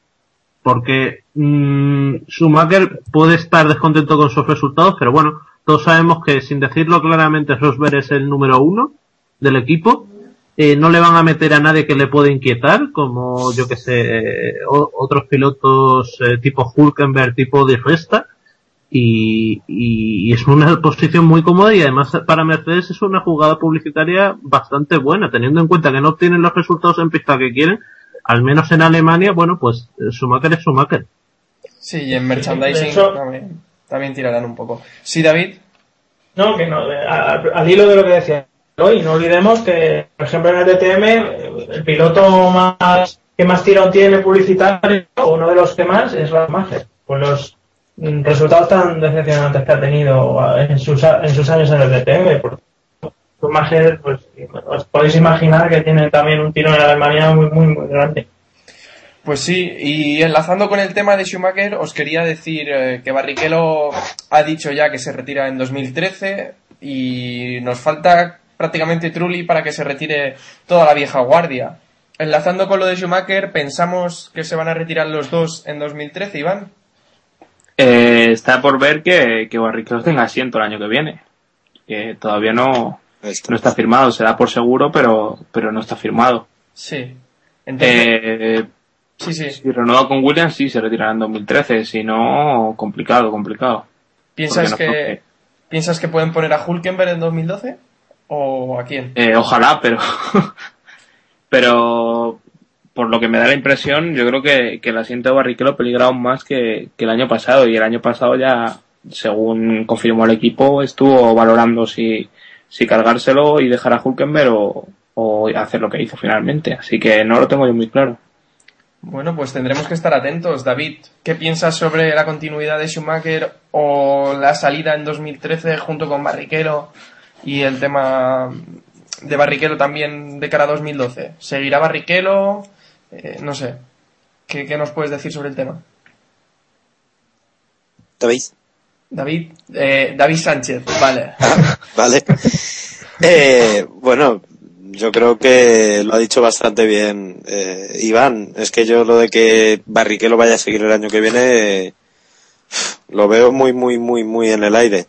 Porque mm, Schumacher puede estar descontento con sus resultados, pero bueno, todos sabemos que sin decirlo claramente Rosberg es el número uno del equipo. Eh, no le van a meter a nadie que le pueda inquietar, como yo que sé, o- otros pilotos eh, tipo Hulkenberg, tipo Di Resta. Y, y- y es una posición muy cómoda y además para Mercedes es una jugada publicitaria bastante buena, teniendo en cuenta que no obtienen los resultados en pista que quieren, al menos en Alemania, bueno, pues eh, Schumacher es Schumacher. Sí, y en merchandising de hecho- también, también tirarán un poco. Sí, David. No, que no, al hilo de lo que decía hoy, no olvidemos que, por ejemplo, en el DTM, el piloto más que más tirón tiene publicitario, o uno de los que más, es Schumacher, con los mm, resultados tan decepcionantes que ha tenido en sus, años en el DTM. Por Schumacher, pues, os podéis imaginar que tiene también un tiro en Alemania muy, muy, muy grande. Pues sí, y enlazando con el tema de Schumacher, os quería decir eh, que Barrichello ha dicho ya que se retira en 2013 y nos falta prácticamente Trulli para que se retire toda la vieja guardia. Enlazando con lo de Schumacher, pensamos que se van a retirar los dos en 2013, Iván. Eh, está por ver que, que Barrichello tenga asiento el año que viene. Que todavía no, no está firmado. Se da por seguro, pero, pero no está firmado. Sí. Entonces, Eh, Sí, sí. Si renueva con Williams, sí, se retirará en 2013. Si no, complicado, complicado. ¿Piensas no que- ¿Piensas que pueden poner a Hulkenberg en 2012? ¿O a quién? Eh, ojalá, pero. pero. Por lo que me da la impresión, yo creo que, que el asiento de Barrichello peligra aún más que, que el año pasado. Y el año pasado ya, según confirmó el equipo, estuvo valorando si, si cargárselo y dejar a Hulkenberg o, o hacer lo que hizo finalmente. Así que no lo tengo yo muy claro. Bueno, pues tendremos que estar atentos. David, ¿qué piensas sobre la continuidad de Schumacher o la salida en 2013 junto con Barrichello y el tema de Barrichello también de cara a 2012? ¿Seguirá Barrichello? Eh, no sé. ¿Qué, qué nos puedes decir sobre el tema? David. David, eh, David Sánchez, vale. Vale. Eh, bueno, yo creo que lo ha dicho bastante bien eh, Iván. Es que yo lo de que Barrichello vaya a seguir el año que viene lo veo muy, muy, muy, muy en el aire.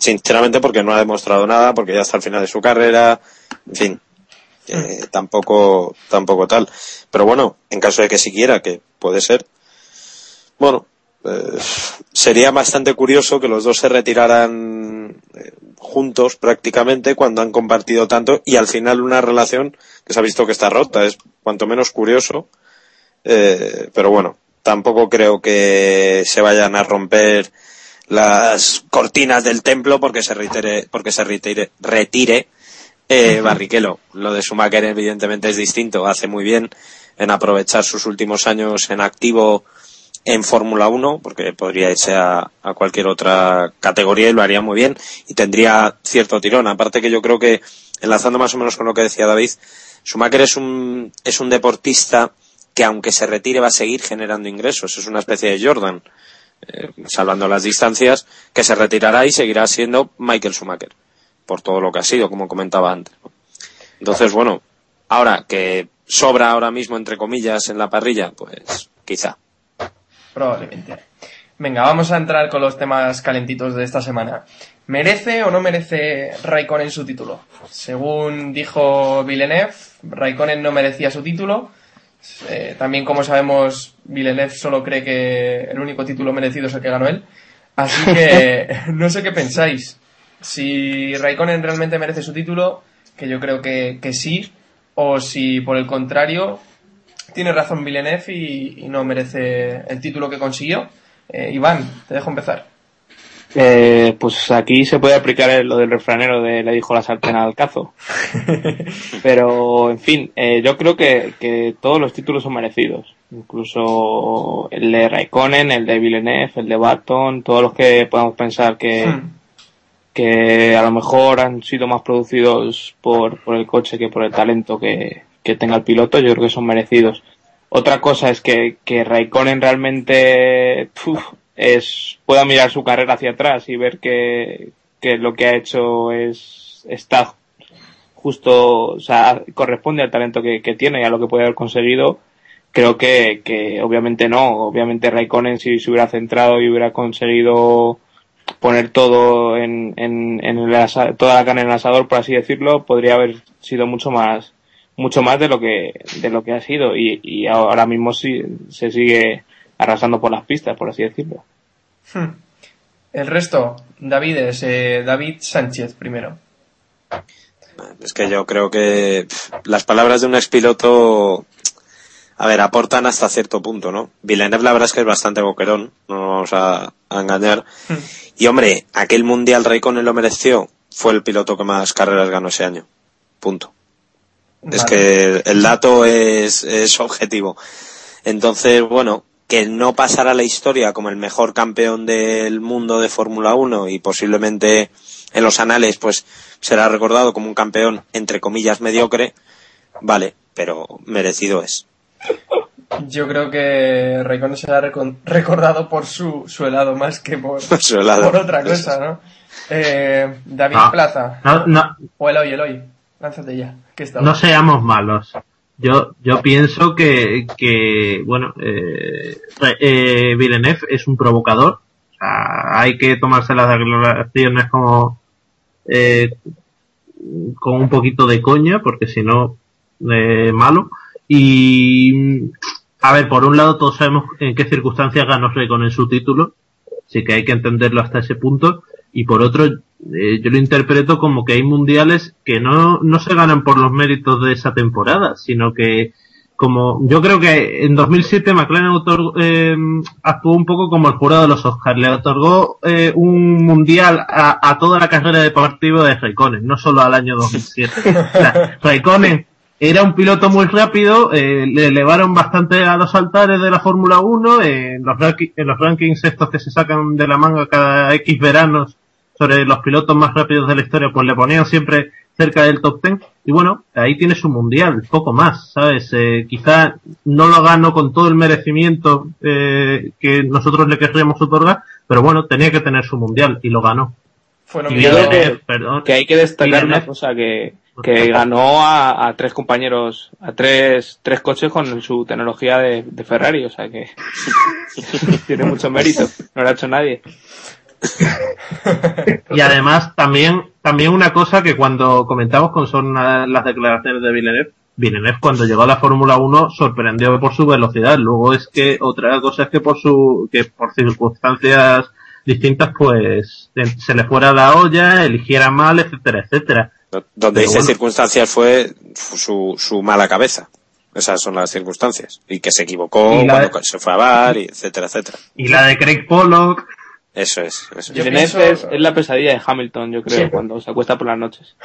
Sinceramente porque no ha demostrado nada, porque ya está al final de su carrera, en fin, que tampoco, tampoco tal. Pero bueno, en caso de que siquiera, que puede ser, bueno, eh, sería bastante curioso que los dos se retiraran eh, juntos prácticamente cuando han compartido tanto y al final una relación que se ha visto que está rota. Es cuanto menos curioso. Eh, pero bueno, tampoco creo que se vayan a romper las cortinas del templo porque se retire, porque se retire, retire eh, Barrichello. Lo de Schumacher evidentemente es distinto. Hace muy bien en aprovechar sus últimos años en activo en Fórmula 1, porque podría irse a, a cualquier otra categoría y lo haría muy bien y tendría cierto tirón. Aparte que yo creo que, enlazando más o menos con lo que decía David, Schumacher es un, es un deportista que aunque se retire va a seguir generando ingresos. Es una especie de Jordan, eh, salvando las distancias, que se retirará y seguirá siendo Michael Schumacher, por todo lo que ha sido, como comentaba antes. Entonces, bueno, ahora que sobra ahora mismo, entre comillas, en la parrilla, pues quizá. Probablemente. Venga, vamos a entrar con los temas calentitos de esta semana. ¿Merece o no merece Raikkonen su título? Según dijo Villeneuve, Raikkonen no merecía su título. Eh, también, como sabemos, Villeneuve solo cree que el único título merecido es el que ganó él. Así que no sé qué pensáis. Si Raikkonen realmente merece su título, que yo creo que, que sí, o si por el contrario tiene razón Villeneuve y, y no merece el título que consiguió. Eh, Iván, te dejo empezar. Eh, pues aquí se puede aplicar lo del refranero de le dijo la sartén al cazo. Pero, en fin, eh, yo creo que, que todos los títulos son merecidos. Incluso el de Raikkonen, el de Villeneuve, el de Barton, todos los que podamos pensar que, Hmm. que a lo mejor han sido más producidos por, por el coche que por el talento que, que tenga el piloto, yo creo que son merecidos. Otra cosa es que, que Raikkonen realmente uf, es, pueda mirar su carrera hacia atrás y ver que, que lo que ha hecho es, está justo, o sea, corresponde al talento que, que tiene y a lo que puede haber conseguido. Creo que, que obviamente no, obviamente Raikkonen si se hubiera centrado y hubiera conseguido poner todo en, en, en el toda la carne en el asador, por así decirlo, podría haber sido mucho más, mucho más de lo que, de lo que ha sido y, y ahora mismo sí, se sigue arrasando por las pistas, por así decirlo. Hmm. El resto, David es eh, David Sánchez primero. Es que yo creo que pff, las palabras de un expiloto, a ver, aportan hasta cierto punto, ¿no? Villeneuve la verdad es que es bastante boquerón, no nos vamos a, a engañar. Y hombre, aquel Mundial Raikkonen lo mereció, fue el piloto que más carreras ganó ese año. Punto. Es que el dato es, es objetivo. Entonces, bueno, que no pasara a la historia como el mejor campeón del mundo de Fórmula 1 y posiblemente en los anales pues será recordado como un campeón entre comillas mediocre, vale, pero merecido es. Yo creo que Raikkonen será recordado por su, su helado más que por, Su helado. por otra cosa, ¿no? Eh, David. Plaza. No, no, O Eloy, Eloy. Lánzate ya. Que está no seamos malos. Yo, yo pienso que, que bueno, eh, eh, Villeneuve es un provocador. O sea, hay que tomarse las declaraciones como eh, con un poquito de coña, porque si no, eh, malo. Y A ver, por un lado todos sabemos en qué circunstancias ganó Raikkonen su título, así que hay que entenderlo hasta ese punto. Y por otro, eh, yo lo interpreto como que hay mundiales que no, no se ganan por los méritos de esa temporada, sino que como yo creo que en 2007 McLaren otorgó- eh, actuó un poco como el jurado de los Oscars, le otorgó eh, un mundial a, a toda la carrera deportiva de Raikkonen, no solo al año 2007. O sea, Raikkonen era un piloto muy rápido, eh, le elevaron bastante a los altares de la Fórmula 1, eh, en, los en los rankings estos que se sacan de la manga cada X veranos sobre los pilotos más rápidos de la historia, pues le ponían siempre cerca del top 10. Y bueno, ahí tiene su mundial, poco más, ¿sabes? Eh, quizá no lo ganó con todo el merecimiento eh, que nosotros le querríamos otorgar, pero bueno, tenía que tener su mundial y lo ganó. Y nominado. yo creo que, Perdón. que hay que destacar una cosa que, que ganó a, a tres compañeros, a tres, tres coches con su tecnología de, de Ferrari, o sea que tiene mucho mérito, no lo ha hecho nadie. Y además también también una cosa que cuando comentamos con son eh, las declaraciones de Villeneuve, Villeneuve cuando llegó a la Fórmula 1 sorprendió por su velocidad. Luego es que otra cosa es que por su que por circunstancias distintas pues eh, se le fuera la olla, eligiera mal, etcétera, etcétera. Donde dice bueno. circunstancias fue su, su mala cabeza. Esas son las circunstancias. Y que se equivocó cuando se fue a bar, y etcétera, etcétera. Y la de Craig Pollock, Eso es. Eso es. Yo pienso- es, es la pesadilla de Hamilton, yo creo, Sí. cuando se acuesta por las noches.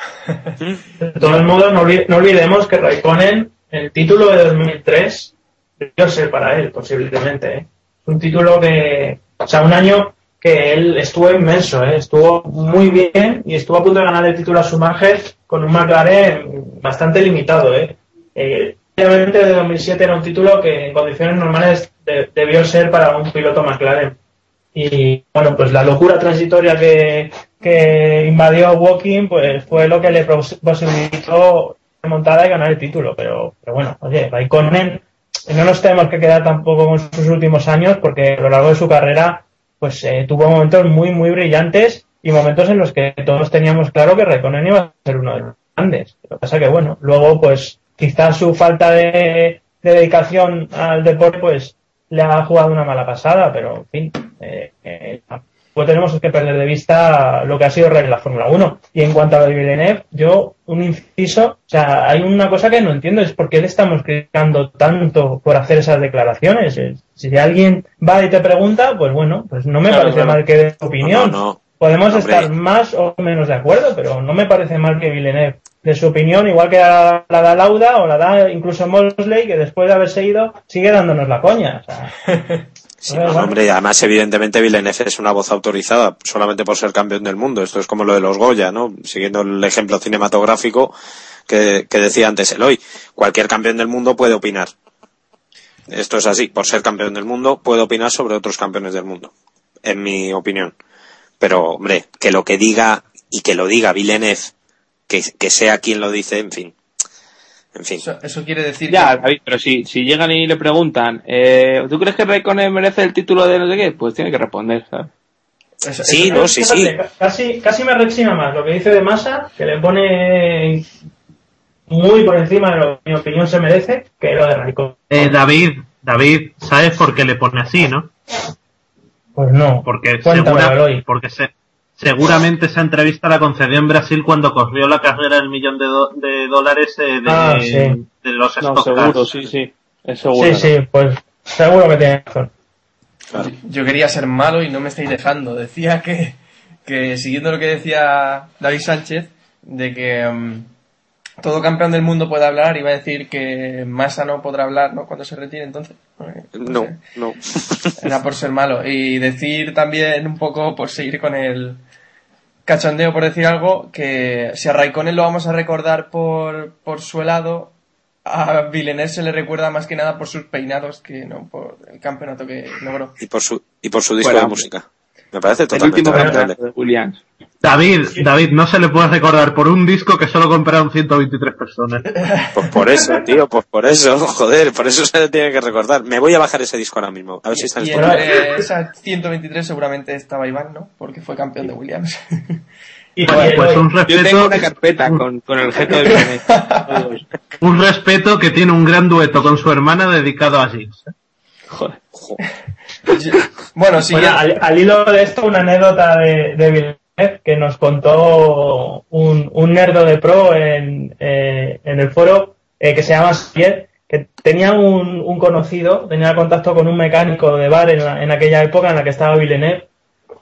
De todos modos, no, olvi- no olvidemos que Raikkonen, el título de 2003, debió ser para él, posiblemente. ¿eh? Un título que, o sea, un año que él estuvo inmenso, ¿eh? estuvo muy bien y estuvo a punto de ganar el título a Schumacher con un McLaren bastante limitado. ¿eh? Eh, obviamente, de 2007 era un título que en condiciones normales de- debió ser para un piloto McLaren. Y bueno, pues la locura transitoria que, que invadió Walking, pues fue lo que le pos- posibilitó remontada y ganar el título. Pero, pero bueno, oye, Raikkonen, no nos tenemos que quedar tampoco con sus últimos años, porque a lo largo de su carrera, pues eh, tuvo momentos muy, muy brillantes y momentos en los que todos teníamos claro que Raikkonen iba a ser uno de los grandes. Lo que pasa que, bueno, luego, pues quizás su falta de dedicación al deporte, pues le ha jugado una mala pasada, pero en fin, eh, eh, tampoco tenemos que perder de vista lo que ha sido la Fórmula 1. Y en cuanto a lo de Villeneuve, yo, un inciso, o sea, hay una cosa que no entiendo, es por qué le estamos criticando tanto por hacer esas declaraciones. Si alguien va y te pregunta, pues bueno, pues no me Claro, parece mal que dé opinión. No, no. Podemos Hombre. estar más o menos de acuerdo, pero no me parece mal que Villeneuve de su opinión, igual que la, la da Lauda o la da incluso Mosley, que después de haberse ido sigue dándonos la coña. O sea, Sí, Bueno, no, bueno. hombre, además, evidentemente, Villeneuve es una voz autorizada solamente por ser campeón del mundo. Esto es como lo de los Goya, ¿no? Siguiendo el ejemplo cinematográfico que, que decía antes Eloy. Cualquier campeón del mundo puede opinar. Esto es así. Por ser campeón del mundo, puede opinar sobre otros campeones del mundo. En mi opinión. Pero, hombre, que lo que diga y que lo diga Villeneuve, que, que sea quien lo dice, en fin. En fin. Eso, eso quiere decir Ya, que... David, pero si, si llegan y le preguntan, eh, ¿tú crees que Raikkonen merece el título de no sé qué? Pues tiene que responder, ¿sabes? eso- Sí, eso- no, sí, sí. Casi, casi me rechina más lo que dice de Massa, que le pone muy por encima de lo que mi opinión se merece, que lo de Raikkonen. eh, David, David, ¿sabes por qué le pone así, no? Pues no. Porque, segura- porque se, seguramente esa entrevista la concedió en Brasil cuando corrió la carrera del millón de, do- de dólares eh, de, Ah, sí. de los No, Stock seguro, Cars. sí, sí. Es seguro. Sí, sí, pues seguro que tiene razón. Claro. Yo quería ser malo y no me estáis dejando. Decía que, que siguiendo lo que decía David Sánchez, de que mm, todo campeón del mundo puede hablar, iba a decir que Massa no podrá hablar, ¿no? Cuando se retire, entonces. Eh, No, sé. no. Era por ser malo. Y decir también un poco, por seguir con el cachondeo, por decir algo, que si a Raikkonen lo vamos a recordar por, por su helado, a Villeneuve se le recuerda más que nada por sus peinados que no por el campeonato que logró. Y por su, y por su disco Bueno, de música. Me parece El totalmente último campeonato de Williams. David, David, no se le puede recordar por un disco que solo compraron 123 personas. Pues por eso, tío, pues por eso, joder, por eso se le tiene que recordar. Me voy a bajar ese disco ahora mismo, a ver si está Spotify. entre esas 123 seguramente estaba Iván, ¿no? Porque fue campeón de Williams. Y Bueno, pues un Yo tengo respeto, una carpeta con, con el gesto de Villeneuve. un respeto que tiene un gran dueto con su hermana dedicado a Jinx. Joder. Yo- Bueno, sí, Bueno, al, al hilo de esto, una anécdota de, de que nos contó un, un nerdo de pro en, eh, en el foro eh, que se llama Siet, que tenía un, un conocido, tenía contacto con un mecánico de bar en, la- en aquella época en la que estaba Villeneuve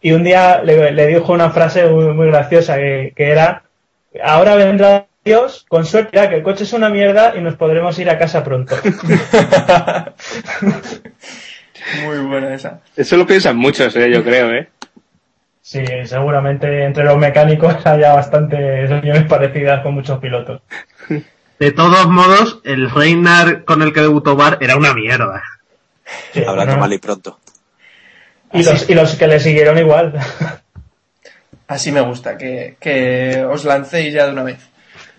y un día le, le dijo una frase muy, muy graciosa que, que era ahora vendrá Dios, con suerte que el coche es una mierda y nos podremos ir a casa pronto. muy buena esa. Eso lo piensan muchos, eh, yo creo, ¿eh? Sí, seguramente entre los mecánicos haya bastantes opiniones parecidas con muchos pilotos. De todos modos, el Reinar con el que debutó Bar era una mierda. Sí, Hablando ¿no? mal y pronto. y, los, y los que le siguieron igual. Así me gusta, que, que os lancéis ya de una vez.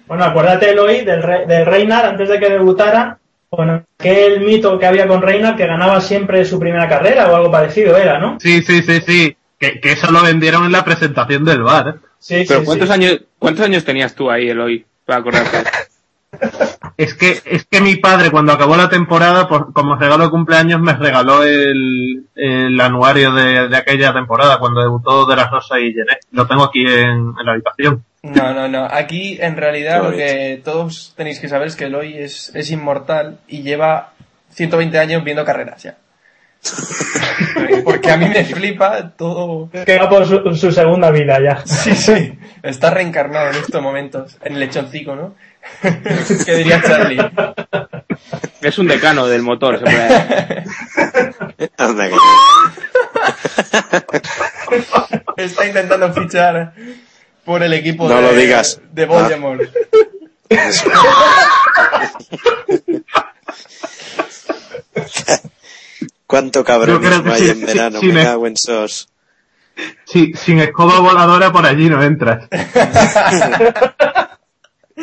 Bueno, acuérdate, Eloy, del, Re- del Reinar antes de que debutara, con aquel mito que había con Reinar que ganaba siempre su primera carrera o algo parecido era, ¿no? Sí, sí, sí, sí. Que, que eso lo vendieron en la presentación del bar. ¿eh? Sí, Pero sí, ¿cuántos sí. años cuántos años tenías tú ahí, Eloy? Para acordarte. Es que, es que mi padre cuando acabó la temporada, por- como regalo de cumpleaños, me regaló el, el anuario de, de aquella temporada, cuando debutó De La Rosa y Genet. Lo tengo aquí en, en la habitación. No, no, no. Aquí, en realidad, lo que todos tenéis que saber es que Eloy es, es inmortal y lleva 120 años viendo carreras ya. Porque a mí me flipa todo. Que va por su, su segunda vida ya. Sí, sí. Está reencarnado en estos momentos. En el lechoncico, ¿no? ¿Qué diría Charlie? Es un decano del motor, se puede Está intentando fichar por el equipo No de, lo digas. de Voldemort. Cuánto cabronismo que hay sí, en verano, sí, me me- cago en sos. Sí, sin escoba voladora por allí no entras.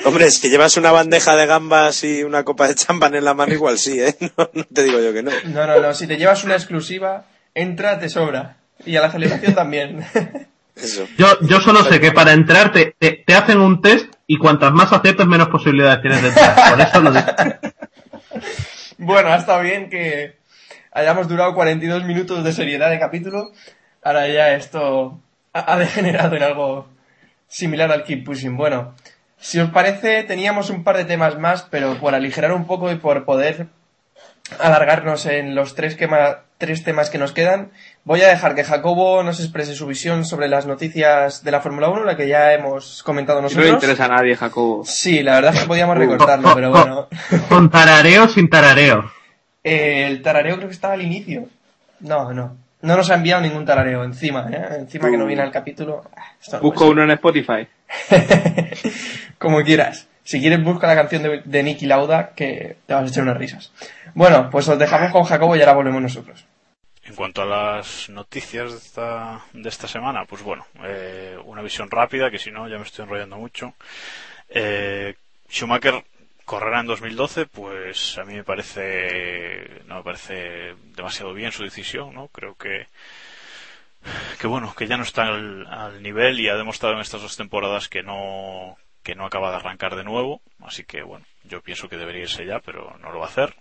Hombre, si llevas una bandeja de gambas y una copa de champán en la mano, igual sí, ¿eh? No, no te digo yo que no. No, no, no. Si te llevas una exclusiva, entra, te sobra. Y a la celebración también. Eso. Yo, yo solo sé que para entrar te, te, te hacen un test y cuantas más aciertes menos posibilidades tienes de entrar. Por eso lo digo. Bueno, ha estado bien que hayamos durado 42 minutos de seriedad de capítulo. Ahora ya esto ha ha degenerado en algo similar al Keep Pushing. Bueno, si os parece, teníamos un par de temas más, pero por aligerar un poco y por poder alargarnos en los tres, quema- tres temas que nos quedan, voy a dejar que Jacobo nos exprese su visión sobre las noticias de la Fórmula 1, la que ya hemos comentado No le nosotros. interesa a nadie, Jacobo. Sí, la verdad es que podíamos recortarlo, pero bueno. Con tarareo sin tarareo. Eh, el tarareo creo que estaba al inicio. No, no. No nos ha enviado ningún tarareo encima, ¿eh? Encima que no viene al capítulo. Ah, esto no Busco uno en Spotify. Como quieras. Si quieres, busca la canción de, de Nicky Lauda que te vas a echar unas risas. Bueno, pues os dejamos con Jacobo y ahora volvemos nosotros. En cuanto a las noticias de esta, de esta semana, pues bueno, eh, una visión rápida, que si no ya me estoy enrollando mucho. Eh, Schumacher correrá en 2012, pues a mí me parece, no me parece demasiado bien su decisión, ¿no? Creo que, que bueno, que ya no está al, al nivel y ha demostrado en estas dos temporadas que no, que no acaba de arrancar de nuevo, así que bueno, yo pienso que debería irse ya, pero no lo va a hacer.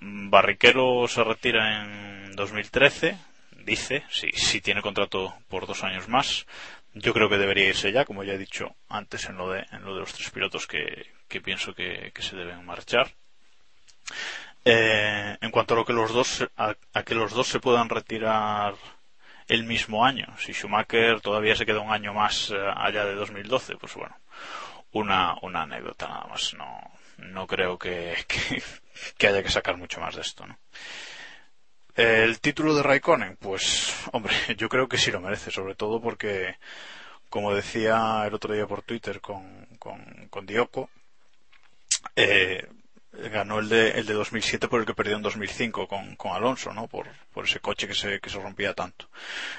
Barriquero se retira en 2013, dice, si, si tiene contrato por dos años más. Yo creo que debería irse ya, como ya he dicho antes en lo de, en lo de los tres pilotos que, que pienso que, se deben marchar. Eh, en cuanto a lo que los dos, a, a que los dos se puedan retirar el mismo año, si Schumacher todavía se queda un año más eh, allá de 2012, pues bueno, una, una anécdota nada más. No, no creo que, que, que haya que sacar mucho más de esto, ¿no? El título de Raikkonen, pues, hombre, yo creo que sí lo merece, sobre todo porque, como decía el otro día por Twitter con, con, con Dioco, eh, ganó el de, el de 2007 por el que perdió en 2005 con, con Alonso, ¿no? Por, por ese coche que se, que se rompía tanto.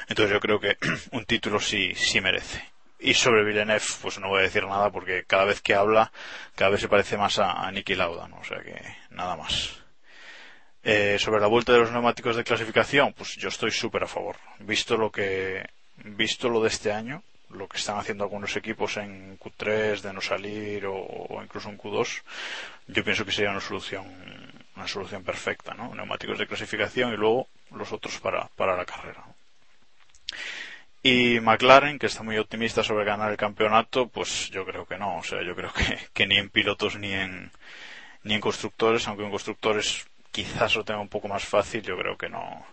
Entonces yo creo que un título sí, sí merece. Y sobre Villeneuve, pues no voy a decir nada porque cada vez que habla, cada vez se parece más a, a Niki Lauda, ¿no? O sea que nada más. Eh, sobre la vuelta de los neumáticos de clasificación, pues yo estoy súper a favor. Visto lo que, visto lo de este año, lo que están haciendo algunos equipos en Q3 de no salir o, incluso en Q2, yo pienso que sería una solución una solución perfecta, ¿no? Neumáticos de clasificación y luego los otros para, para la carrera. Y McLaren, que está muy optimista sobre ganar el campeonato, pues yo creo que no. O sea, yo creo que, que ni en pilotos ni en, ni en constructores, aunque en constructores quizás lo tenga un poco más fácil, yo creo que no,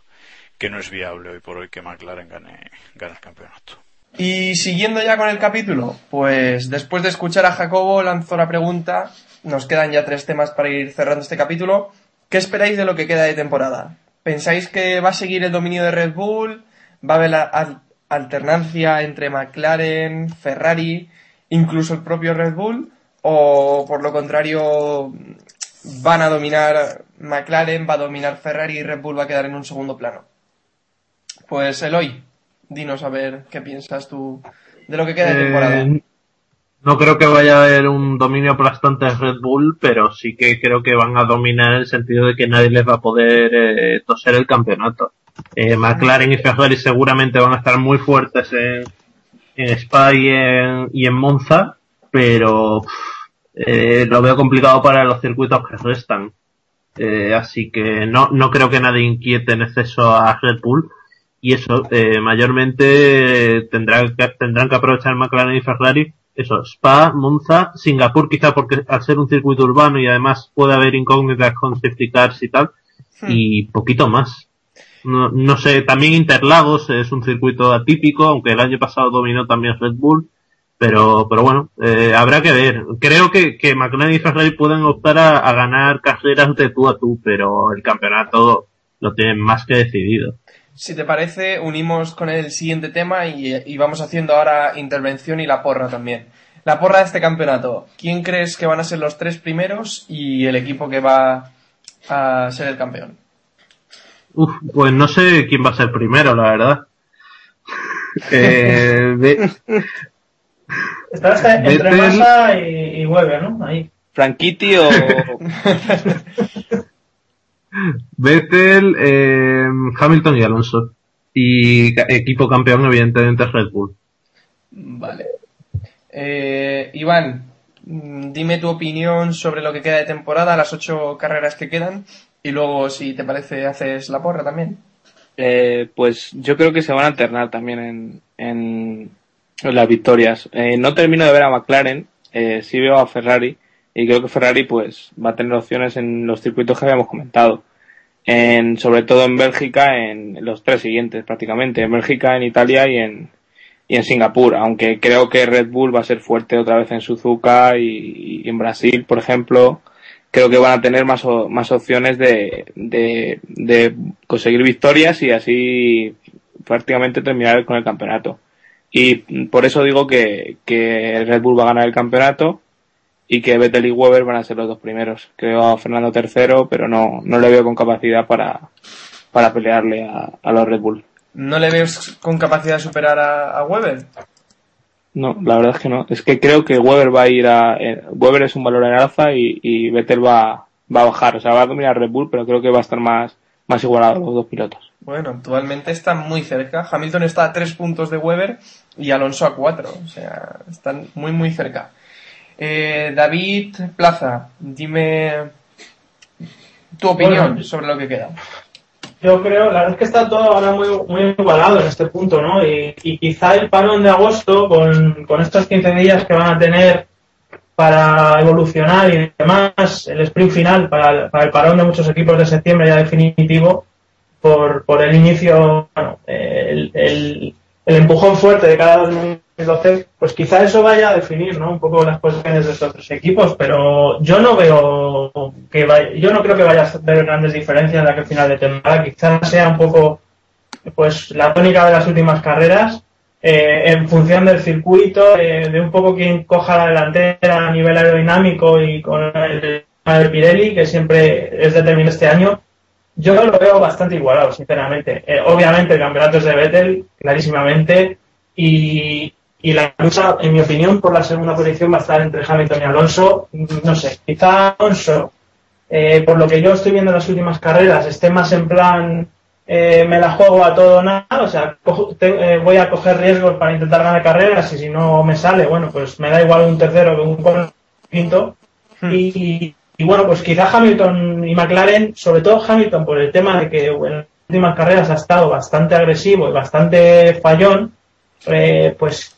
que no es viable hoy por hoy que McLaren gane, gane el campeonato. Y siguiendo ya con el capítulo, pues después de escuchar a Jacobo lanzó la pregunta, nos quedan ya tres temas para ir cerrando este capítulo. ¿Qué esperáis de lo que queda de temporada? ¿Pensáis que va a seguir el dominio de Red Bull? ¿Va a haber la al- alternancia entre McLaren, Ferrari, incluso el propio Red Bull? ¿O por lo contrario van a dominar McLaren, va a dominar Ferrari y Red Bull va a quedar en un segundo plano? Pues Eloy, dinos a ver qué piensas tú de lo que queda de temporada. Eh, no creo que vaya a haber un dominio aplastante de Red Bull, pero sí que creo que van a dominar en el sentido de que nadie les va a poder eh, toser el campeonato. Eh, McLaren y Ferrari seguramente van a estar muy fuertes en, en Spa y en, y en Monza, pero pff, eh, lo veo complicado para los circuitos que restan. Eh, así que no, no creo que nadie inquiete en exceso a Red Bull y eso eh, mayormente tendrán que, tendrán que aprovechar McLaren y Ferrari eso Spa Monza Singapur quizá porque al ser un circuito urbano y además puede haber incógnitas con safety cars y tal y poquito más. No, no sé también Interlagos es un circuito atípico aunque el año pasado dominó también Red Bull pero pero bueno eh, habrá que ver. Creo que, que McLaren y Ferrari pueden optar a, a ganar carreras de tú a tú pero el campeonato lo tienen más que decidido Si te parece, unimos con el siguiente tema y, y vamos haciendo ahora intervención y la porra también. La porra de este campeonato. ¿Quién crees que van a ser los tres primeros y el equipo que va a ser el campeón? Uf, pues no sé quién va a ser primero, la verdad. Eh, ve- Está hasta entre Vettel- Massa y, y Weber, ¿no? Ahí. Franchitti o Vettel, eh, Hamilton y Alonso. Y equipo campeón, evidentemente, Red Bull. Vale. Eh, Iván, mm, dime tu opinión sobre lo que queda de temporada, las ocho carreras que quedan, y luego, si te parece, haces la porra también. Eh, pues yo creo que se van a alternar también en, en, en las victorias. Eh, no termino de ver a McLaren, eh, sí veo a Ferrari y creo que Ferrari pues va a tener opciones en los circuitos que habíamos comentado. En, sobre todo en Bélgica, en los tres siguientes prácticamente, en Bélgica, en Italia y en, y en Singapur, aunque creo que Red Bull va a ser fuerte otra vez en Suzuka y, en Brasil, por ejemplo, creo que van a tener más, o- más opciones de, de, de conseguir victorias y así prácticamente terminar con el campeonato. Y por eso digo que, que Red Bull va a ganar el campeonato y que Vettel y Weber van a ser los dos primeros. Creo a Fernando tercero, pero no, no le veo con capacidad para, para pelearle a, a los Red Bull. ¿No le ves con capacidad de superar a, a Weber? No, la verdad es que no. Es que creo que Weber va a ir a. eh, Weber es un valor en alza y, y Vettel va, va a bajar. O sea, va a dominar Red Bull, pero creo que va a estar más, más igualado los dos pilotos. Bueno, actualmente están muy cerca. Hamilton está a tres puntos de Weber y Alonso a cuatro. O sea, están muy, muy cerca. Eh, David Plaza, dime tu opinión Bueno. sobre lo que queda. Yo creo, la verdad es que está todo ahora muy, muy igualado en este punto, ¿no? Y, y quizá el parón de agosto, con, con estos 15 días que van a tener para evolucionar y demás, el sprint final para el, para el parón de muchos equipos de septiembre ya definitivo, por, por el inicio, bueno, el, el, el empujón fuerte de cada 2012, pues quizá eso vaya a definir, ¿no? Un poco las posiciones de estos tres equipos, pero yo no veo que vaya, yo no creo que vaya a haber grandes diferencias de aquí al final de temporada, quizá sea un poco, pues, la tónica de las últimas carreras, eh, en función del circuito, eh, de un poco quien coja la delantera a nivel aerodinámico y con el, el Pirelli, que siempre es determinante este año, yo lo veo bastante igualado, sinceramente. Eh, obviamente el campeonato es de Vettel, clarísimamente, y, y la lucha, en mi opinión, por la segunda posición va a estar entre Hamilton y Alonso. Mm, No sé, quizá Alonso, eh, por lo que yo estoy viendo en las últimas carreras, esté más en plan eh, me la juego a todo o nada, o sea, cojo- te- eh, voy a coger riesgos para intentar ganar carreras y si no me sale, bueno, pues me da igual un tercero que un quinto. Y, y bueno, pues quizá Hamilton y McLaren, sobre todo Hamilton por el tema de que en las últimas carreras ha estado bastante agresivo y bastante fallón, eh, pues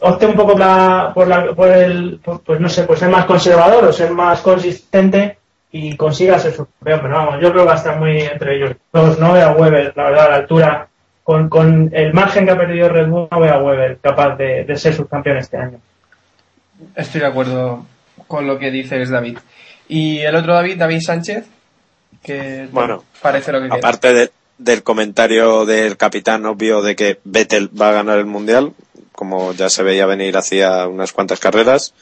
opte un poco por, la- por, la- por el, por- pues no sé, pues ser más conservador o ser más consistente y consiga ser subcampeón. Pero vamos, yo creo que va a estar muy entre ellos dos. No veo a Weber, la verdad, a la altura. Con, con el margen que ha perdido Red Bull, no veo a Weber capaz de, de ser subcampeón este año. Estoy de acuerdo con lo que dices, David. Y el otro David, David Sánchez, que Bueno, parece lo que. Aparte de- del comentario del capitán obvio de que Vettel va a ganar el mundial, como ya se veía venir hacía unas cuantas carreras,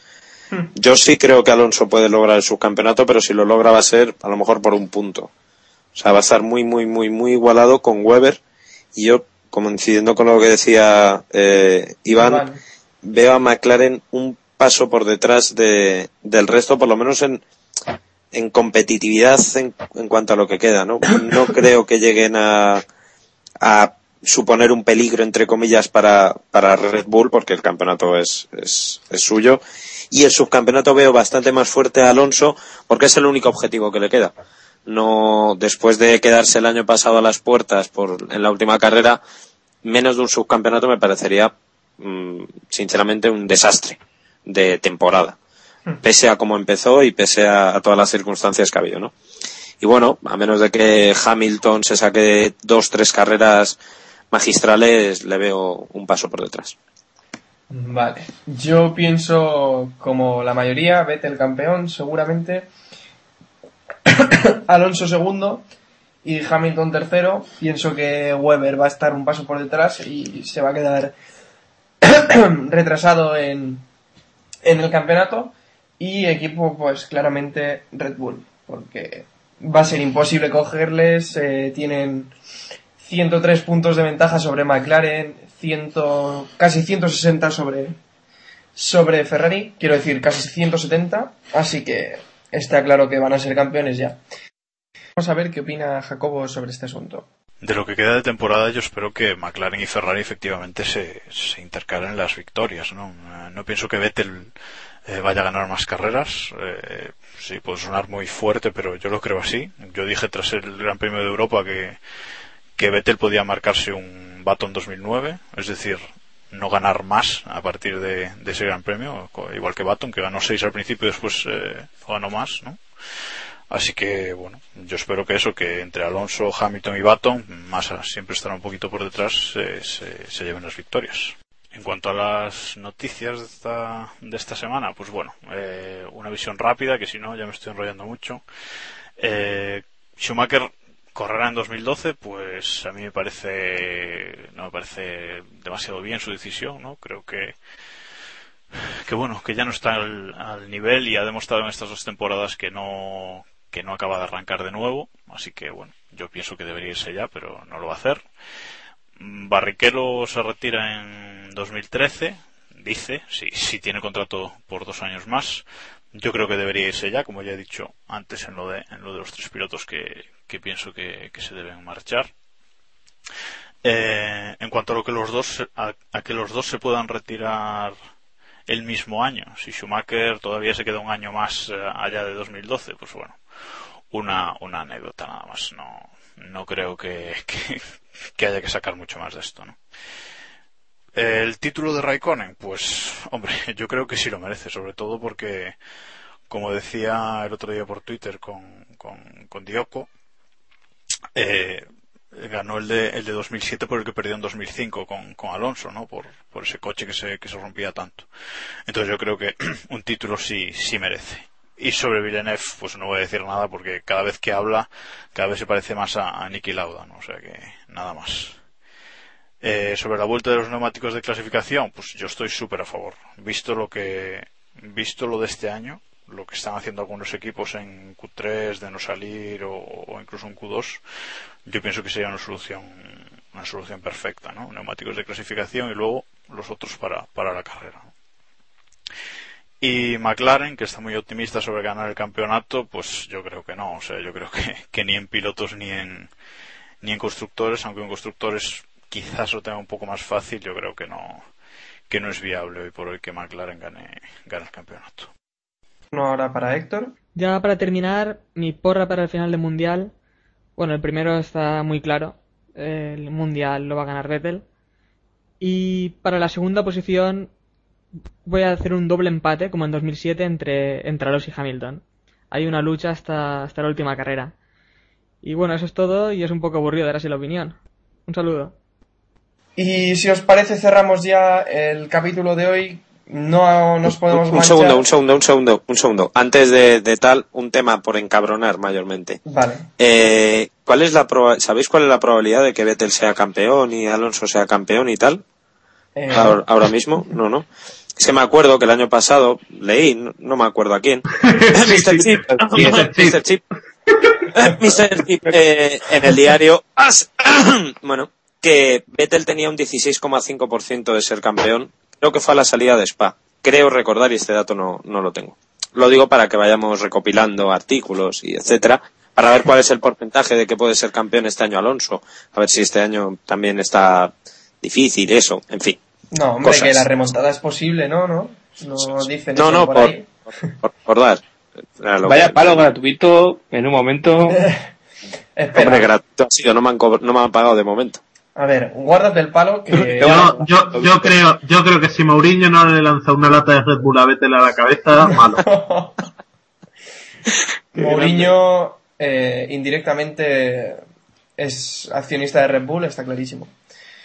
yo sí creo que Alonso puede lograr el subcampeonato, pero si lo logra va a ser a lo mejor por un punto. O sea, va a estar muy, muy, muy, muy igualado con Weber. Y yo, coincidiendo con lo que decía eh, Iván, Iván. veo a McLaren un paso por detrás de, del resto, por lo menos en, en competitividad en, en cuanto a lo que queda, ¿no? No creo que lleguen a, a suponer un peligro, entre comillas, para, para Red Bull, porque el campeonato es, es, es suyo. Y el subcampeonato veo bastante más fuerte a Alonso, porque es el único objetivo que le queda. No, después de quedarse el año pasado a las puertas por, en la última carrera, menos de un subcampeonato me parecería, mm, sinceramente, un desastre de temporada. Pese a cómo empezó y pese a, a todas las circunstancias que ha habido, ¿no? Y bueno, a menos de que Hamilton se saque dos, tres carreras magistrales, le veo un paso por detrás. Vale. Yo pienso, como la mayoría, Vettel campeón, seguramente. Alonso segundo y Hamilton tercero. Pienso que Weber va a estar un paso por detrás y se va a quedar retrasado en, en el campeonato. Y equipo, pues claramente Red Bull, porque va a ser imposible cogerles. eh, tienen 103 puntos de ventaja sobre McLaren, 100, casi 160 sobre, sobre Ferrari, quiero decir casi 170, así que está claro que van a ser campeones ya. Vamos a ver qué opina Jacobo sobre este asunto. De lo que queda de temporada, yo espero que McLaren y Ferrari efectivamente se, se intercalen las victorias. ¿no? Eh, no pienso que Vettel eh, vaya a ganar más carreras. Eh, sí, puede sonar muy fuerte, pero yo lo creo así. Yo dije tras el Gran Premio de Europa que, que Vettel podía marcarse un Baton 2009, es decir, no ganar más a partir de, de ese Gran Premio, igual que Baton, que ganó seis al principio y después eh, ganó más, ¿no? Así que, bueno, yo espero que eso, que entre Alonso, Hamilton y Baton, Massa siempre estará un poquito por detrás, eh, se, se lleven las victorias. En cuanto a las noticias de esta, de esta semana, pues bueno, eh, una visión rápida, que si no ya me estoy enrollando mucho. Eh, Schumacher correrá en 2012, pues a mí me parece, no me parece demasiado bien su decisión, ¿no? Creo que, que bueno, que ya no está al, nivel y ha demostrado en estas dos temporadas que no, que no acaba de arrancar de nuevo, así que bueno, yo pienso que debería irse ya, pero no lo va a hacer. Barrichello se retira en 2013, dice, si, si tiene contrato por dos años más. Yo creo que debería irse ya, como ya he dicho antes en lo de, en lo de los tres pilotos que, que pienso que, se deben marchar. Eh, en cuanto a lo que los dos, a, que los dos se puedan retirar el mismo año, si Schumacher todavía se queda un año más eh, allá de 2012, pues bueno, una, una anécdota nada más. No, no creo que, que, que haya que sacar mucho más de esto, ¿no? El título de Raikkonen, pues, hombre, yo creo que sí lo merece, sobre todo porque, como decía el otro día por Twitter con, con, con Dioco, eh, ganó el de, el de 2007 por el que perdió en 2005 con, con Alonso, ¿no? Por, por ese coche que se, que se rompía tanto. Entonces yo creo que un título sí, sí merece. Y sobre Villeneuve, pues no voy a decir nada porque cada vez que habla, cada vez se parece más a, a Niki Lauda, ¿no? O sea que nada más. Eh, sobre la vuelta de los neumáticos de clasificación, pues yo estoy súper a favor. Visto lo que, visto lo de este año, lo que están haciendo algunos equipos en Q3 de no salir o, incluso en Q2, yo pienso que sería una solución, una solución perfecta, ¿no? Neumáticos de clasificación y luego los otros para, para la carrera. Y McLaren, que está muy optimista sobre ganar el campeonato, pues yo creo que no. O sea, yo creo que, que ni en pilotos ni en, ni en constructores, aunque en constructores quizás lo tenga un poco más fácil, yo creo que no, que no es viable hoy por hoy que McLaren gane, gane el campeonato. Uno ahora para Héctor. Ya para terminar, mi porra para el final del Mundial. Bueno, el primero está muy claro. El Mundial lo va a ganar Vettel. Y para la segunda posición voy a hacer un doble empate, como en 2007, entre, entre Alonso y Hamilton. Hay una lucha hasta, hasta la última carrera. Y bueno, eso es todo y es un poco aburrido dar así la opinión. Un saludo. Y si os parece, cerramos ya el capítulo de hoy. No nos podemos Un manchar. segundo, un segundo, un segundo, un segundo. Antes de, de tal, un tema por encabronar mayormente. Vale. Eh, ¿cuál es la proba- ¿Sabéis cuál es la probabilidad de que Vettel sea campeón y Alonso sea campeón y tal? Eh, Ahora, ahora mismo, no, no. Es que me acuerdo que el año pasado leí, no, no me acuerdo a quién, Mr. Chip, Mr. Chip, Mr. Chip, eh, en el diario bueno, que Vettel tenía un 16,5% de ser campeón, creo que fue a la salida de Spa. Creo recordar y este dato no, no lo tengo. Lo digo para que vayamos recopilando artículos y etcétera, para ver cuál es el porcentaje de que puede ser campeón este año Alonso, a ver si este año también está difícil, eso, en fin. no, hombre, cosas. que la remontada es posible, ¿no? No, no dicen No, eso no, por, por, ahí. por, por dar. Vaya que- palo gratuito en un momento. Espera, Hombre, gratuito ha sido, no me han, no me han pagado de momento. A ver, guárdate el palo que... Yo, yo, yo creo, yo creo que si Mourinho no le lanza una lata de Red Bull a Vettel a la cabeza, malo. Mourinho eh, indirectamente es accionista de Red Bull, está clarísimo.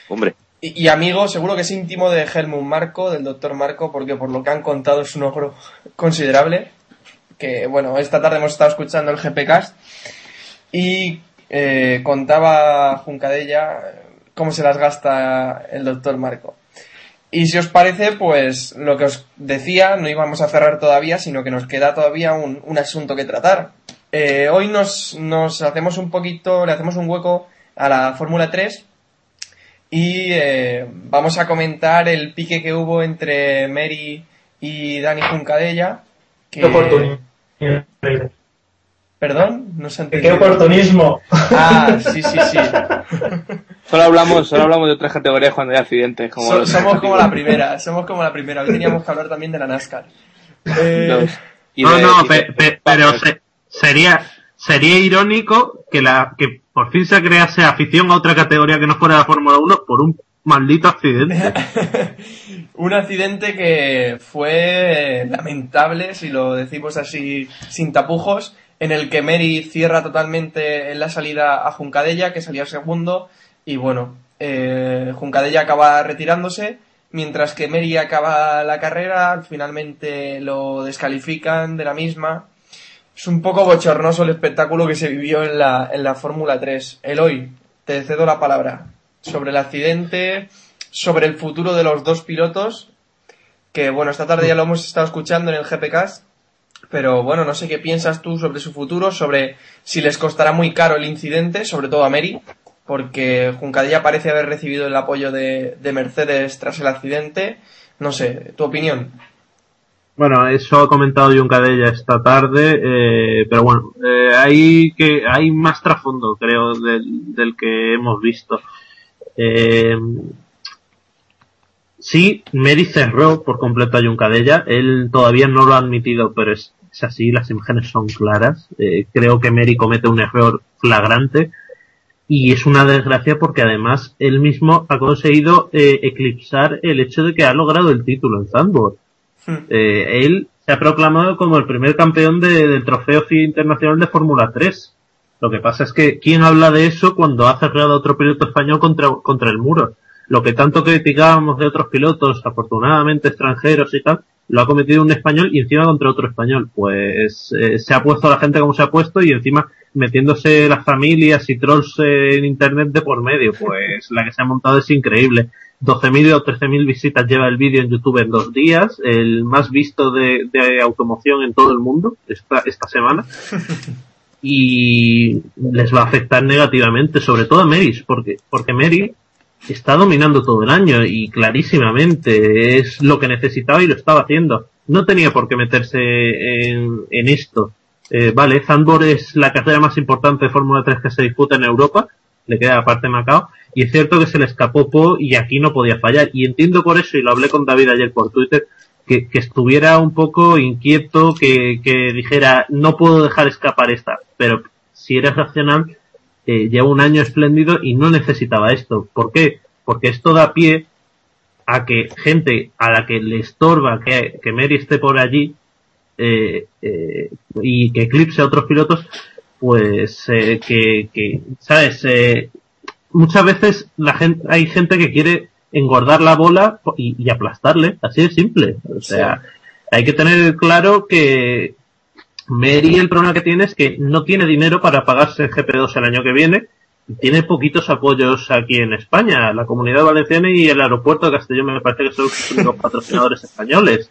Hombre, Y, y amigo, seguro que es íntimo de Helmut Marco, del doctor Marco, porque por lo que han contado es un ogro considerable. Que bueno, esta tarde hemos estado escuchando el GPcast y eh, contaba Juncadella cómo se las gasta el doctor Marco. Y si os parece, pues lo que os decía, no íbamos a cerrar todavía, sino que nos queda todavía un, un asunto que tratar. Eh, hoy nos, nos hacemos un poquito, le hacemos un hueco a la Fórmula 3 y eh, vamos a comentar el pique que hubo entre Mary y Dani Juncadella. Que... Qué. Perdón, no se ha Qué oportunismo. Ah, sí, sí, sí. Solo hablamos, solo hablamos de otras categorías cuando hay accidentes. Como So- los somos como la primera, somos como la primera. Hoy teníamos que hablar también de la NASCAR. Eh, No, de- no, pe- pe- pero se- sería, sería irónico que la, que por fin se crease afición a otra categoría que no fuera la Fórmula 1 por un maldito accidente. un accidente que fue lamentable, si lo decimos así sin tapujos, en el que Mary cierra totalmente en la salida a Juncadella, que salía segundo, y bueno, eh, Juncadella acaba retirándose, mientras que Mary acaba la carrera, finalmente lo descalifican de la misma. Es un poco bochornoso el espectáculo que se vivió en la, en la Fórmula 3. Eloy, te cedo la palabra sobre el accidente, sobre el futuro de los dos pilotos, que bueno, esta tarde ya lo hemos estado escuchando en el GPcast, pero bueno, no sé qué piensas tú sobre su futuro, sobre si les costará muy caro el incidente, sobre todo a Mary, porque Juncadella parece haber recibido el apoyo de, de Mercedes tras el accidente. No sé, tu opinión. Bueno, eso ha comentado Juncadella esta tarde, eh, pero bueno, eh, hay que hay más trasfondo, creo, del, del que hemos visto. Eh, sí, Mary cerró por completo a Juncadella, él todavía no lo ha admitido, pero es, es así, las imágenes son claras. Eh, creo que Mary comete un error flagrante y es una desgracia porque además él mismo ha conseguido eh, eclipsar el hecho de que ha logrado el título en Zandvoort. Eh, él se ha proclamado como el primer campeón de- del trofeo FIA internacional de Fórmula 3. Lo que pasa es que, ¿quién habla de eso cuando ha cerrado a otro piloto español contra, contra el muro? Lo que tanto criticábamos de otros pilotos, afortunadamente extranjeros y tal, lo ha cometido un español y encima contra otro español. Pues eh, se ha puesto a la gente como se ha puesto y encima metiéndose las familias y trolls en internet de por medio. Pues la que se ha montado es increíble. 12.000 o 13.000 visitas lleva el vídeo en YouTube en dos días, el más visto de, de automoción en todo el mundo esta, esta semana. Y les va a afectar negativamente, sobre todo a Meris, porque, porque Mary está dominando todo el año y clarísimamente es lo que necesitaba y lo estaba haciendo. No tenía por qué meterse en, en esto. Eh, vale, Zandvoort es la carrera más importante de Fórmula 3 que se disputa en Europa, le queda la parte de Macao. Y es cierto que se le escapó Po y aquí no podía fallar. Y entiendo por eso, y lo hablé con David ayer por Twitter, que, que estuviera un poco inquieto, que, que dijera, no puedo dejar escapar esta. Pero si eres racional, eh, lleva un año espléndido y no necesitaba esto. ¿Por qué? Porque esto da pie a que gente a la que le estorba que, que Mary esté por allí eh, eh, y que eclipse a otros pilotos, pues eh, que, que, ¿sabes? Eh, muchas veces la gente, hay gente que quiere engordar la bola y, y aplastarle, así de simple. O sea, hay que tener claro que Mary el problema que tiene es que no tiene dinero para pagarse el GP2 el año que viene y tiene poquitos apoyos aquí en España. La comunidad valenciana y el aeropuerto de Castellón me parece que son los únicos patrocinadores españoles.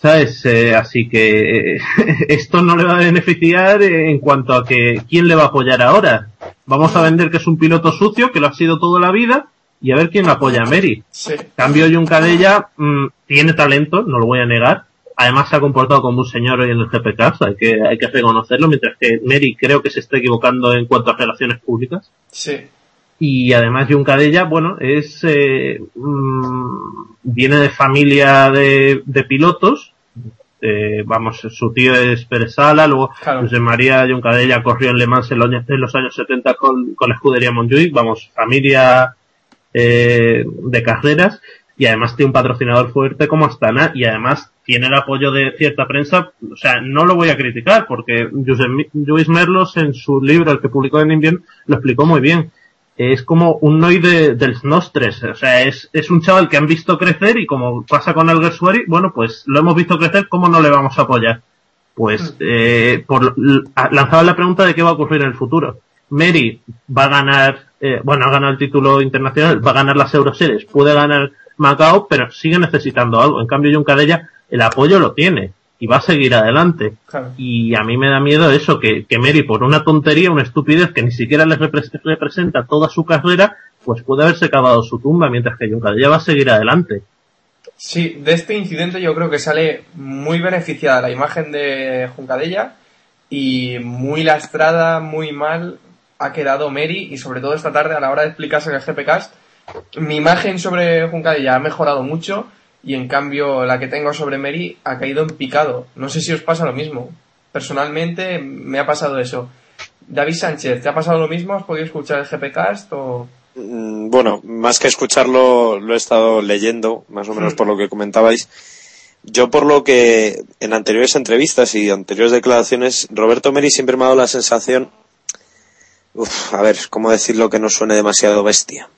¿Sabes? Eh, así que eh, esto no le va a beneficiar en cuanto a que quién le va a apoyar ahora. Vamos a vender que es un piloto sucio, que lo ha sido toda la vida, y a ver quién apoya a Mary. Sí. Cambio Juncadella mm, tiene talento, no lo voy a negar. Además se ha comportado como un señor hoy en el GPK, hay que, hay que reconocerlo, mientras que Mary creo que se está equivocando en cuanto a relaciones públicas. Sí. Y además Juncadella, bueno, es eh, mm, viene de familia de, de pilotos. Eh, vamos, su tío es Pérez Sala, luego Claro. José María Juncadella corrió en Le Mans en los, años- en los años 70 con, con la escudería Montjuic, vamos, familia eh, de carreras y además tiene un patrocinador fuerte como Astana y además tiene el apoyo de cierta prensa, o sea, no lo voy a criticar porque Lluís Merlos en su libro, el que publicó en Invien, lo explicó muy bien. Es como un noi de, del Nostres, o sea, es, es un chaval que han visto crecer y como pasa con el Gersuari, bueno, pues lo hemos visto crecer, ¿cómo no le vamos a apoyar? Pues, eh, por, lanzaba la pregunta de qué va a ocurrir en el futuro. Mary va a ganar, eh, bueno, ha ganado el título internacional, va a ganar las Euroseries, puede ganar Macao, pero sigue necesitando algo. En cambio, Juncadella, el apoyo lo tiene y va a seguir adelante. Claro. Y a mí me da miedo eso, que, que Mary, por una tontería, una estupidez que ni siquiera le repre- representa toda su carrera, pues puede haberse cavado su tumba, mientras que Juncadella va a seguir adelante. Sí, de este incidente yo creo que sale muy beneficiada la imagen de Juncadella y muy lastrada, muy mal ha quedado Mary y sobre todo esta tarde a la hora de explicarse en el GPcast mi imagen sobre Juncadella ha mejorado mucho y en cambio la que tengo sobre Mary ha caído en picado. No sé si os pasa lo mismo. Personalmente me ha pasado eso. David Sánchez, ¿te ha pasado lo mismo? ¿Has podido escuchar el GPcast o...? Mm, Bueno, más que escucharlo, lo he estado leyendo, más o menos por lo que comentabais. Yo por lo que en anteriores entrevistas y anteriores declaraciones, Roberto Meri siempre me ha dado la sensación, uf, a ver, cómo decirlo que no suene demasiado bestia,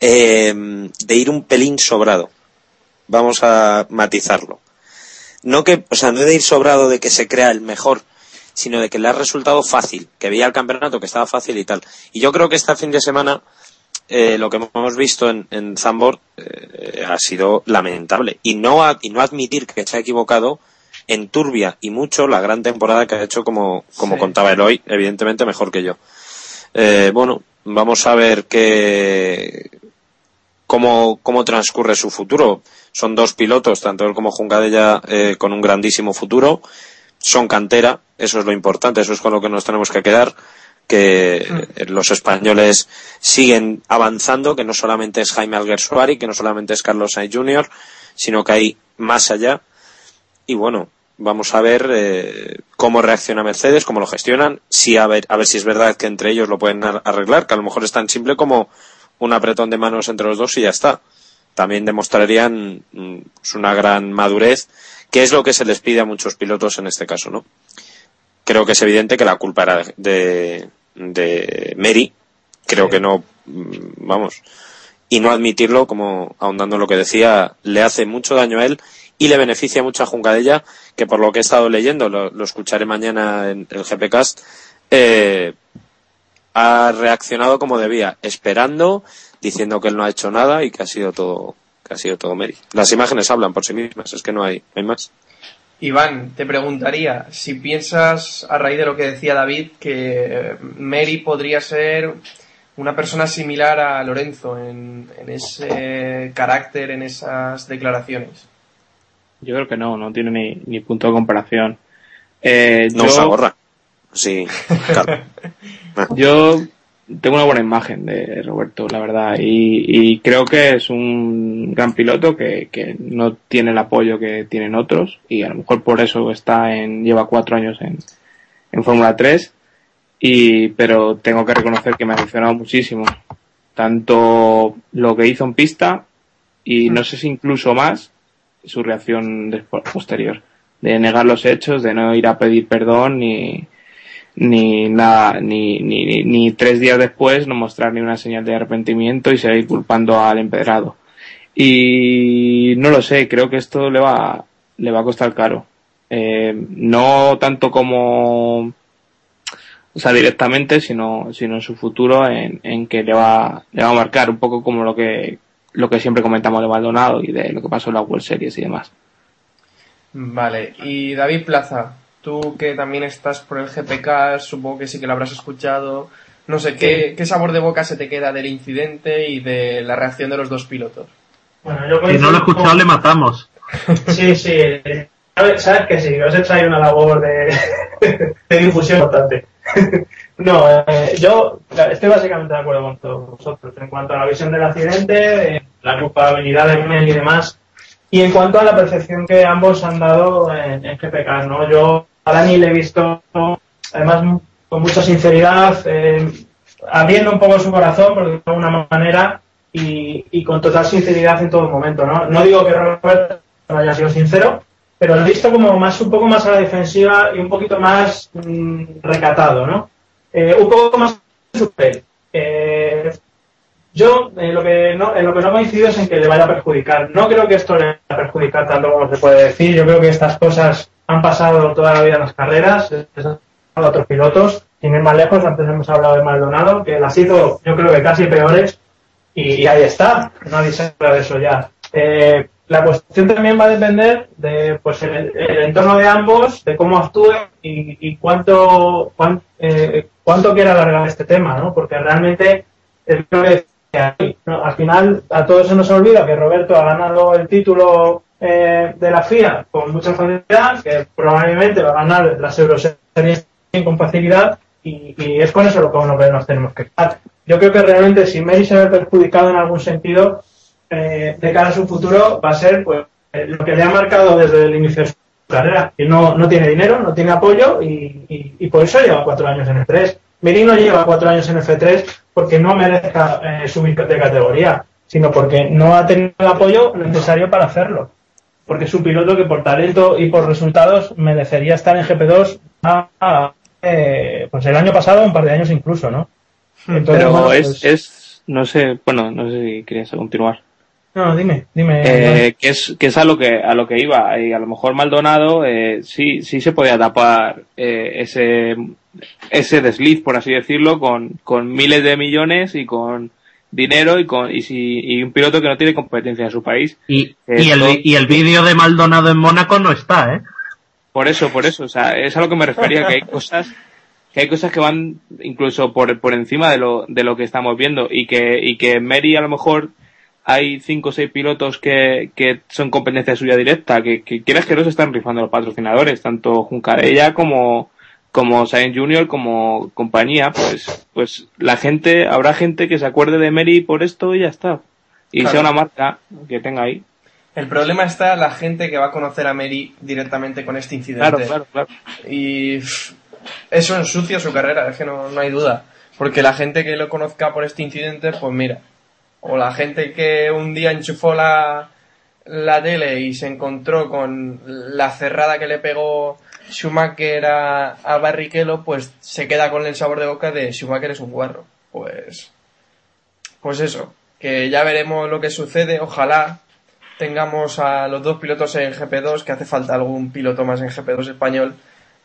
Eh, de ir un pelín sobrado. Vamos a matizarlo. No que, o sea, no de ir sobrado de que se crea el mejor, sino de que le ha resultado fácil, que veía el campeonato que estaba fácil y tal. Y yo creo que este fin de semana eh, lo que hemos visto en, en Zambor eh, ha sido lamentable. Y no, a- y no admitir que se ha equivocado enturbia y mucho la gran temporada que ha hecho, como, como Sí. contaba Eloy, evidentemente mejor que yo. Eh, bueno, vamos a ver qué, cómo, cómo transcurre su futuro. Son dos pilotos, tanto él como Juncadella, eh, con un grandísimo futuro. Son cantera, eso es lo importante, eso es con lo que nos tenemos que quedar. Que eh, los españoles siguen avanzando, que no solamente es Jaime Alguersuari, que no solamente es Carlos Sainz Jr., sino que hay más allá. Y bueno, vamos a ver eh, cómo reacciona Mercedes, cómo lo gestionan, si a ver, a ver si es verdad que entre ellos lo pueden ar- arreglar, que a lo mejor es tan simple como un apretón de manos entre los dos y ya está. También demostrarían mm, pues una gran madurez, que es lo que se les pide a muchos pilotos en este caso, ¿no? Creo que es evidente que la culpa era de, de Mary, creo que no, mm, vamos, y no admitirlo, como ahondando en lo que decía, le hace mucho daño a él y le beneficia mucho a Juncadella, que por lo que he estado leyendo, lo, lo escucharé mañana en el GPcast, eh, ha reaccionado como debía, esperando, diciendo que él no ha hecho nada y que ha sido todo, que ha sido todo Mary. Las imágenes hablan por sí mismas, es que no hay, no hay más. Iván, te preguntaría si piensas, a raíz de lo que decía David, que Mary podría ser una persona similar a Lorenzo en, en ese carácter, en esas declaraciones. Yo creo que no, no tiene ni, ni punto de comparación. Eh, No yo, se ahorra. Sí, claro. yo tengo una buena imagen de Roberto, la verdad, y, y creo que es un gran piloto que, que no tiene el apoyo que tienen otros y a lo mejor por eso está en, lleva cuatro años en, en Fórmula 3 y, pero tengo que reconocer que me ha decepcionado muchísimo. Tanto lo que hizo en pista y no sé si incluso más su reacción después, posterior. De negar los hechos, de no ir a pedir perdón ni, ni nada, ni, ni, ni, ni tres días después no mostrar ni una señal de arrepentimiento y seguir culpando al empedrado. Y no lo sé, creo que esto le va, le va a costar caro. Eh, no tanto como, o sea, directamente, sino, sino en su futuro en, en que le va, le va a marcar un poco como lo que, lo que siempre comentamos de Maldonado y de lo que pasó en la World Series y demás. Vale, y David Plaza, tú que también estás por el GPK, supongo que sí que lo habrás escuchado. No sé, ¿qué, ¿qué sabor de boca se te queda del incidente y de la reacción de los dos pilotos? Bueno, yo Si no lo he escuchado, le matamos. Sí, sí. Sabes sabes que sí, os he traído una labor de, de difusión importante. No, eh, yo estoy básicamente de acuerdo con todos vosotros en cuanto a la visión del accidente, eh, la culpabilidad de Mel y demás, y en cuanto a la percepción que ambos han dado en, en GPK, ¿no? Yo a Dani le he visto, además, con mucha sinceridad, eh, abriendo un poco su corazón, por decirlo de alguna manera, y, con total sinceridad en todo momento, ¿no? No digo que Roberto no haya sido sincero, pero lo he visto como más, un poco más a la defensiva y un poquito más mm, recatado, ¿no? Eh, un poco más super. Eh, yo en lo que no en lo que no coincido es en que le vaya a perjudicar. No creo que esto le vaya a perjudicar tanto como se puede decir. Yo creo que estas cosas han pasado toda la vida en las carreras, a otros pilotos. Sin ir más lejos, antes hemos hablado de Maldonado, que las hizo yo creo que casi peores y, ahí está. Nadie se habla de eso ya. Eh, la cuestión también va a depender de pues el, entorno de ambos, de cómo actúen y, cuánto cuán- eh, cuánto quiera alargar este tema, ¿no? Porque realmente es que al final a todos se nos olvida que Roberto ha ganado el título eh, de la FIA con mucha facilidad, que probablemente va a ganar las Euroseries con facilidad y, y es con eso lo que nos tenemos que. Yo creo que realmente si Mary se ve perjudicado en algún sentido, eh, de cara a su futuro va a ser pues eh, lo que le ha marcado desde el inicio de su carrera, que no, no tiene dinero, no tiene apoyo y, y- por eso lleva cuatro años en F3. Miri no lleva cuatro años en F3 porque no merezca eh, subir de categoría, sino porque no ha tenido el apoyo necesario para hacerlo. Porque es un piloto que por talento y por resultados merecería estar en GP2 a- a, eh, pues el año pasado, un par de años incluso, ¿no? Entonces, Pero bueno, es, pues- es, no sé, bueno, no sé si querías continuar. No, dime, dime. Eh, que es que es a lo que a lo que iba y a lo mejor Maldonado eh, sí sí se podía tapar eh, ese ese desliz por así decirlo con, con miles de millones y con dinero y con y, si, y un piloto que no tiene competencia en su país Y, Eh, y el, todo- y el vídeo de Maldonado en Mónaco no está, ¿eh? por eso por eso o sea es a lo que me refería que hay cosas que hay cosas que van incluso por, por encima de lo de lo que estamos viendo y que y que Mary a lo mejor hay cinco o seis pilotos que, que son competencia suya directa, que, que quieras que no se están rifando los patrocinadores, tanto Juncarella como, como Sainz Junior como compañía, pues, pues la gente, habrá gente que se acuerde de Mary por esto y ya está. Y Claro. sea una marca que tenga ahí. El problema está la gente que va a conocer a Mary directamente con este incidente. Claro, claro, claro. Y eso ensucia su carrera, es que no, no hay duda. Porque la gente que lo conozca por este incidente, pues mira. O la gente que un día enchufó la, la tele y se encontró con la cerrada que le pegó Schumacher a, a Barrichello, pues se queda con el sabor de boca de Schumacher es un guarro. Pues, pues eso, que ya veremos lo que sucede. Ojalá tengamos a los dos pilotos en GP2, que hace falta algún piloto más en GP2 español,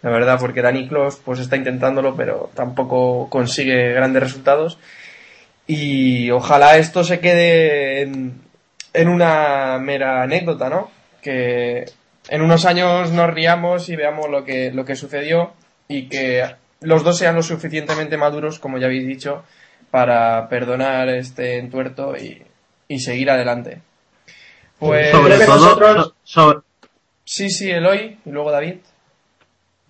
la verdad, porque Dani Clos pues está intentándolo, pero tampoco consigue grandes resultados. Y ojalá esto se quede en, en una mera anécdota, ¿no? Que en unos años nos riamos y veamos lo que, lo que sucedió y que los dos sean lo suficientemente maduros, como ya habéis dicho, para perdonar este entuerto y, y seguir adelante. Pues sobre todo, nosotros- so- sobre- sí, sí, Eloy y luego David.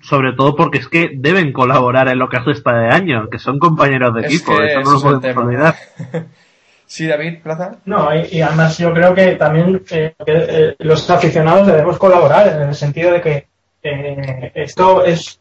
sobre todo porque es que deben colaborar en lo que resta de año, que son compañeros de Es equipo, eso no lo podemos olvidar. Sí, David, Plaza. No, y, además yo creo que también eh, eh, los aficionados debemos colaborar en el sentido de que eh, esto es,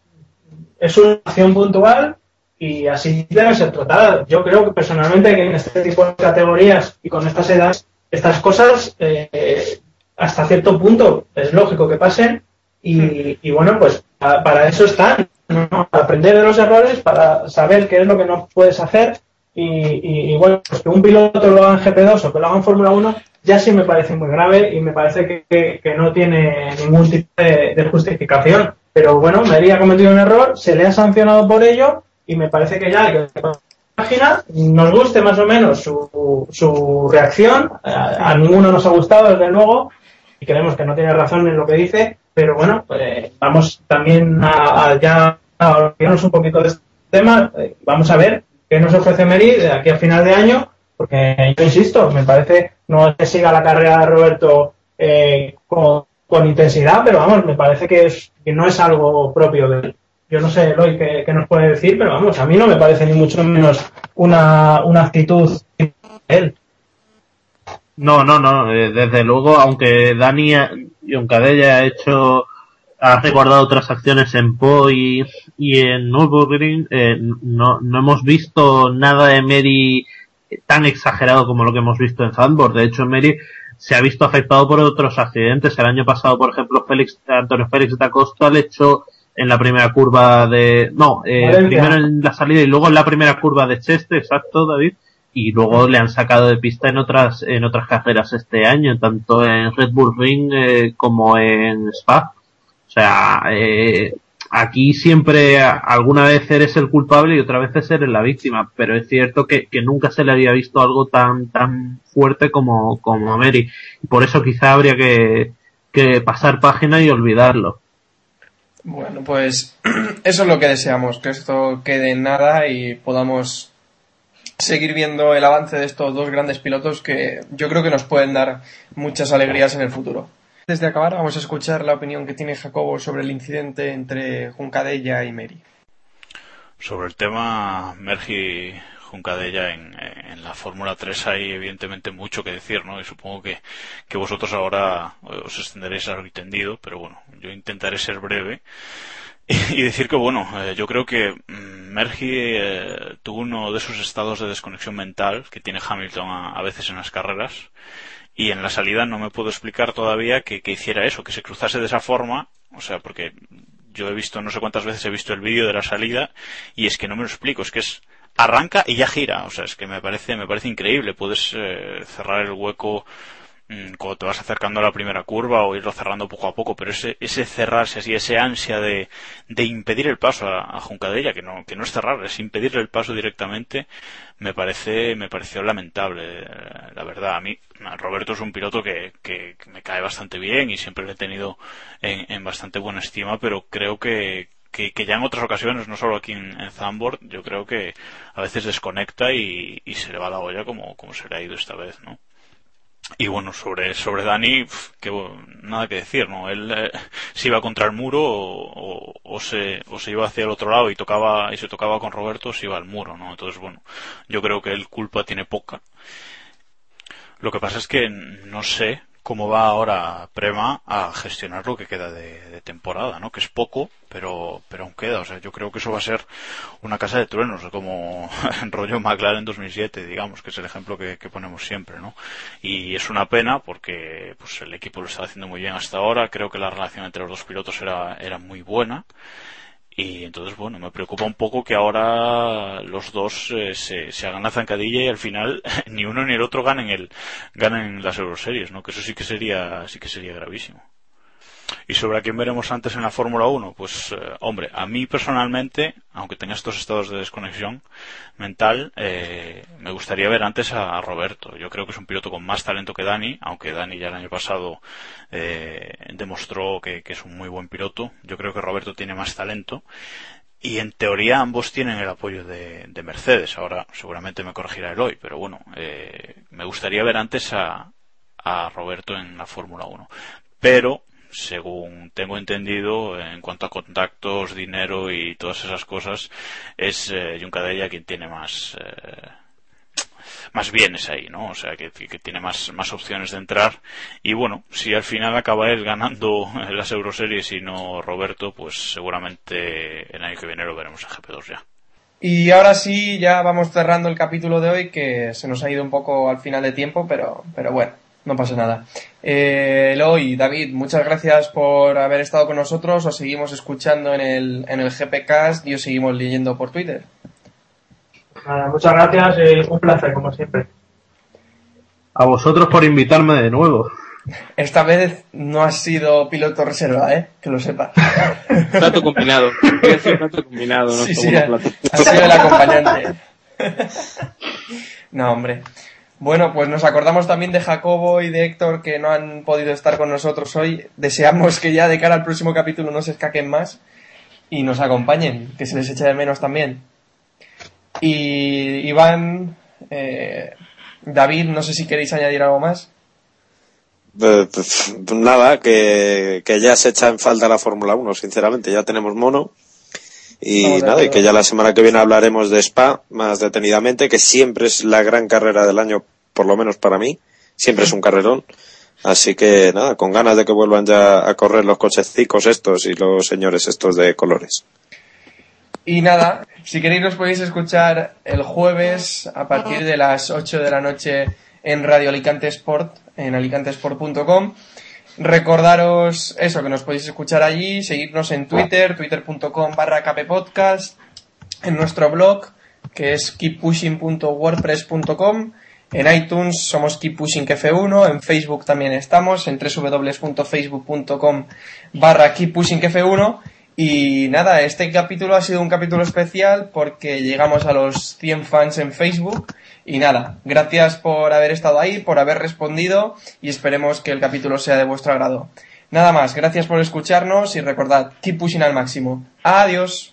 es una acción puntual y así debe ser tratada. Yo creo que personalmente que en este tipo de categorías y con estas edades, estas cosas eh, hasta cierto punto es lógico que pasen y, bueno, pues pa- para eso están, ¿no? Para aprender de los errores, para saber qué es lo que no puedes hacer y, y- y, bueno, pues que un piloto lo haga en GP2 o que lo haga en Fórmula 1 ya sí me parece muy grave y me parece que, que- no tiene ningún tipo de, justificación. Pero bueno, Meri ha cometido un error, se le ha sancionado por ello y me parece que ya que página, nos guste más o menos su, su reacción, a, ninguno nos ha gustado desde luego y creemos que no tiene razón en lo que dice, pero bueno, eh, vamos también a, a ya a olvidarnos un poquito de este tema, eh, vamos a ver qué nos ofrece Meri de aquí a final de año, porque yo insisto, me parece no que siga la carrera de Roberto eh, con, intensidad, pero vamos, me parece que, es, que no es algo propio de él. Yo no sé, Eloy, qué, qué nos puede decir, pero vamos, a mí no me parece ni mucho menos una, una actitud de él. No, no, no, eh, desde luego, aunque Dani y aunque ella ha hecho, ha recordado otras acciones en Po y, y en Nürburgring, eh, no, no hemos visto nada de Mary tan exagerado como lo que hemos visto en Zandvoort. De hecho, Mary se ha visto afectado por otros accidentes. El año pasado, por ejemplo, Félix, Antonio Félix da Costa le echó en la primera curva de, no, eh, primero en la salida y luego en la primera curva de Cheste, exacto, David y luego le han sacado de pista en otras en otras carreras este año tanto en Red Bull Ring eh, como en Spa o sea eh, aquí siempre alguna vez eres el culpable y otra vez eres la víctima pero es cierto que, que nunca se le había visto algo tan tan fuerte como como a Mary por eso quizá habría que que pasar página y olvidarlo Bueno, pues eso es lo que deseamos, que esto quede en nada y podamos seguir viendo el avance de estos dos grandes pilotos que yo creo que nos pueden dar muchas alegrías en el futuro. Antes de acabar, vamos a escuchar la opinión que tiene Jacobo sobre el incidente entre Juncadella y Meri. Sobre el tema Mergi Juncadella en, la Fórmula 3 hay evidentemente mucho que decir, ¿no? Y supongo que, que vosotros ahora os extenderéis a lo tendido, pero bueno, yo intentaré ser breve y decir que bueno, eh, yo creo que mm, Mergi eh, tuvo uno de esos estados de desconexión mental que tiene Hamilton a veces en las carreras y en la salida no me puedo explicar todavía que, hiciera eso, que se cruzase de esa forma, o sea, porque yo he visto, no sé cuántas veces he visto el vídeo de la salida y es que no me lo explico, es que es arranca y ya gira, o sea, es que me parece, me parece increíble, puedes eh, cerrar el hueco mm, cuando te vas acercando a la primera curva o irlo cerrando poco a poco, pero ese, ese cerrarse así, ese ansia de, impedir el paso a, a Juncadella, que no, que no es cerrar, es impedirle el paso directamente, me parece, me pareció lamentable, eh, la verdad. A mí, Roberto es un piloto que, que, que me cae bastante bien y siempre lo he tenido en, en bastante buena estima, pero creo que, que, que ya en otras ocasiones, no solo aquí en, en Zandvoort, yo creo que a veces desconecta y, se le va la olla como, como se le ha ido esta vez, ¿no? Y bueno, sobre, sobre Dani, que bueno, nada que decir, ¿no? Él eh, se iba contra el muro o se, o se iba hacia el otro lado y tocaba, y se tocaba con Roberto, se iba al muro, ¿no? Entonces, bueno, yo creo que él culpa tiene poca. Lo que pasa es que no sé cómo va ahora Prema a gestionar lo que queda de, temporada, ¿no? Que es poco, pero, pero aún queda. O sea, yo creo que eso va a ser una casa de truenos, como en rollo McLaren 2007, digamos, que es el ejemplo que, que ponemos siempre, ¿no? Y es una pena porque, pues, el equipo lo está haciendo muy bien hasta ahora. Creo que la relación entre los dos pilotos era, era muy buena. Y entonces, bueno, me preocupa un poco que ahora los dos eh, se, se hagan la zancadilla y al final ni uno ni el otro ganen el ganen las Euroseries, ¿no? Que eso sí que sería sí que sería gravísimo. Y sobre a quién veremos antes en la Fórmula 1, pues, eh, hombre, a mí personalmente, aunque tenga estos estados de desconexión mental, eh, me gustaría ver antes a, Roberto. Yo creo que es un piloto con más talento que Dani, aunque Dani ya el año pasado eh, demostró que, es un muy buen piloto. Yo creo que Roberto tiene más talento. Y en teoría ambos tienen el apoyo de, de Mercedes. Ahora seguramente me corregirá Eloy, pero bueno, eh, me gustaría ver antes a, a Roberto en la Fórmula 1. Pero según tengo entendido, en cuanto a contactos, dinero y todas esas cosas, es eh, quien tiene más eh, más bienes ahí, ¿no? O sea, que, que tiene más, más opciones de entrar. Y bueno, si al final acaba él ganando las Euroseries y no Roberto, pues seguramente el año que viene lo veremos en GP2 ya. Y ahora sí, ya vamos cerrando el capítulo de hoy, que se nos ha ido un poco al final de tiempo, pero, pero bueno, no pasa nada. Eh, Eloy, David, muchas gracias por haber estado con nosotros. Os seguimos escuchando en el, en el GPcast y os seguimos leyendo por Twitter. Nada, muchas gracias y un placer, como siempre. A vosotros por invitarme de nuevo. Esta vez no has sido piloto reserva, ¿eh? Que lo sepas. Plato combinado. Plato combinado, no Sí, es sí, como ha, plato. ha sido el acompañante. No, hombre. Bueno, pues nos acordamos también de Jacobo y de Héctor que no han podido estar con nosotros hoy. Deseamos que ya de cara al próximo capítulo no se escaquen más y nos acompañen, que se les echa de menos también. Y Iván, eh, David, no sé si queréis añadir algo más. Eh, pues, nada, que, que ya se echa en falta la Fórmula 1, sinceramente. Ya tenemos mono. Y nada, y que ya la semana que viene hablaremos de Spa más detenidamente, que siempre es la gran carrera del año, por lo menos para mí. Siempre es un carrerón. Así que nada, con ganas de que vuelvan ya a correr los cochecicos estos y los señores estos de colores. Y nada, si queréis nos podéis escuchar el jueves a partir de las 8 de la noche en Radio Alicante Sport, en alicantesport.com. Recordaros eso, que nos podéis escuchar allí, seguirnos en Twitter, twitter.com barra kppodcast, en nuestro blog, que es keeppushing.wordpress.com, en iTunes somos Keep Pushing F1, en Facebook también estamos, en www.facebook.com barra Keep Pushing F1, y nada, este capítulo ha sido un capítulo especial porque llegamos a los 100 fans en Facebook. Y nada, gracias por haber estado ahí, por haber respondido y esperemos que el capítulo sea de vuestro agrado. Nada más, gracias por escucharnos y recordad, keep pushing al máximo. Adiós.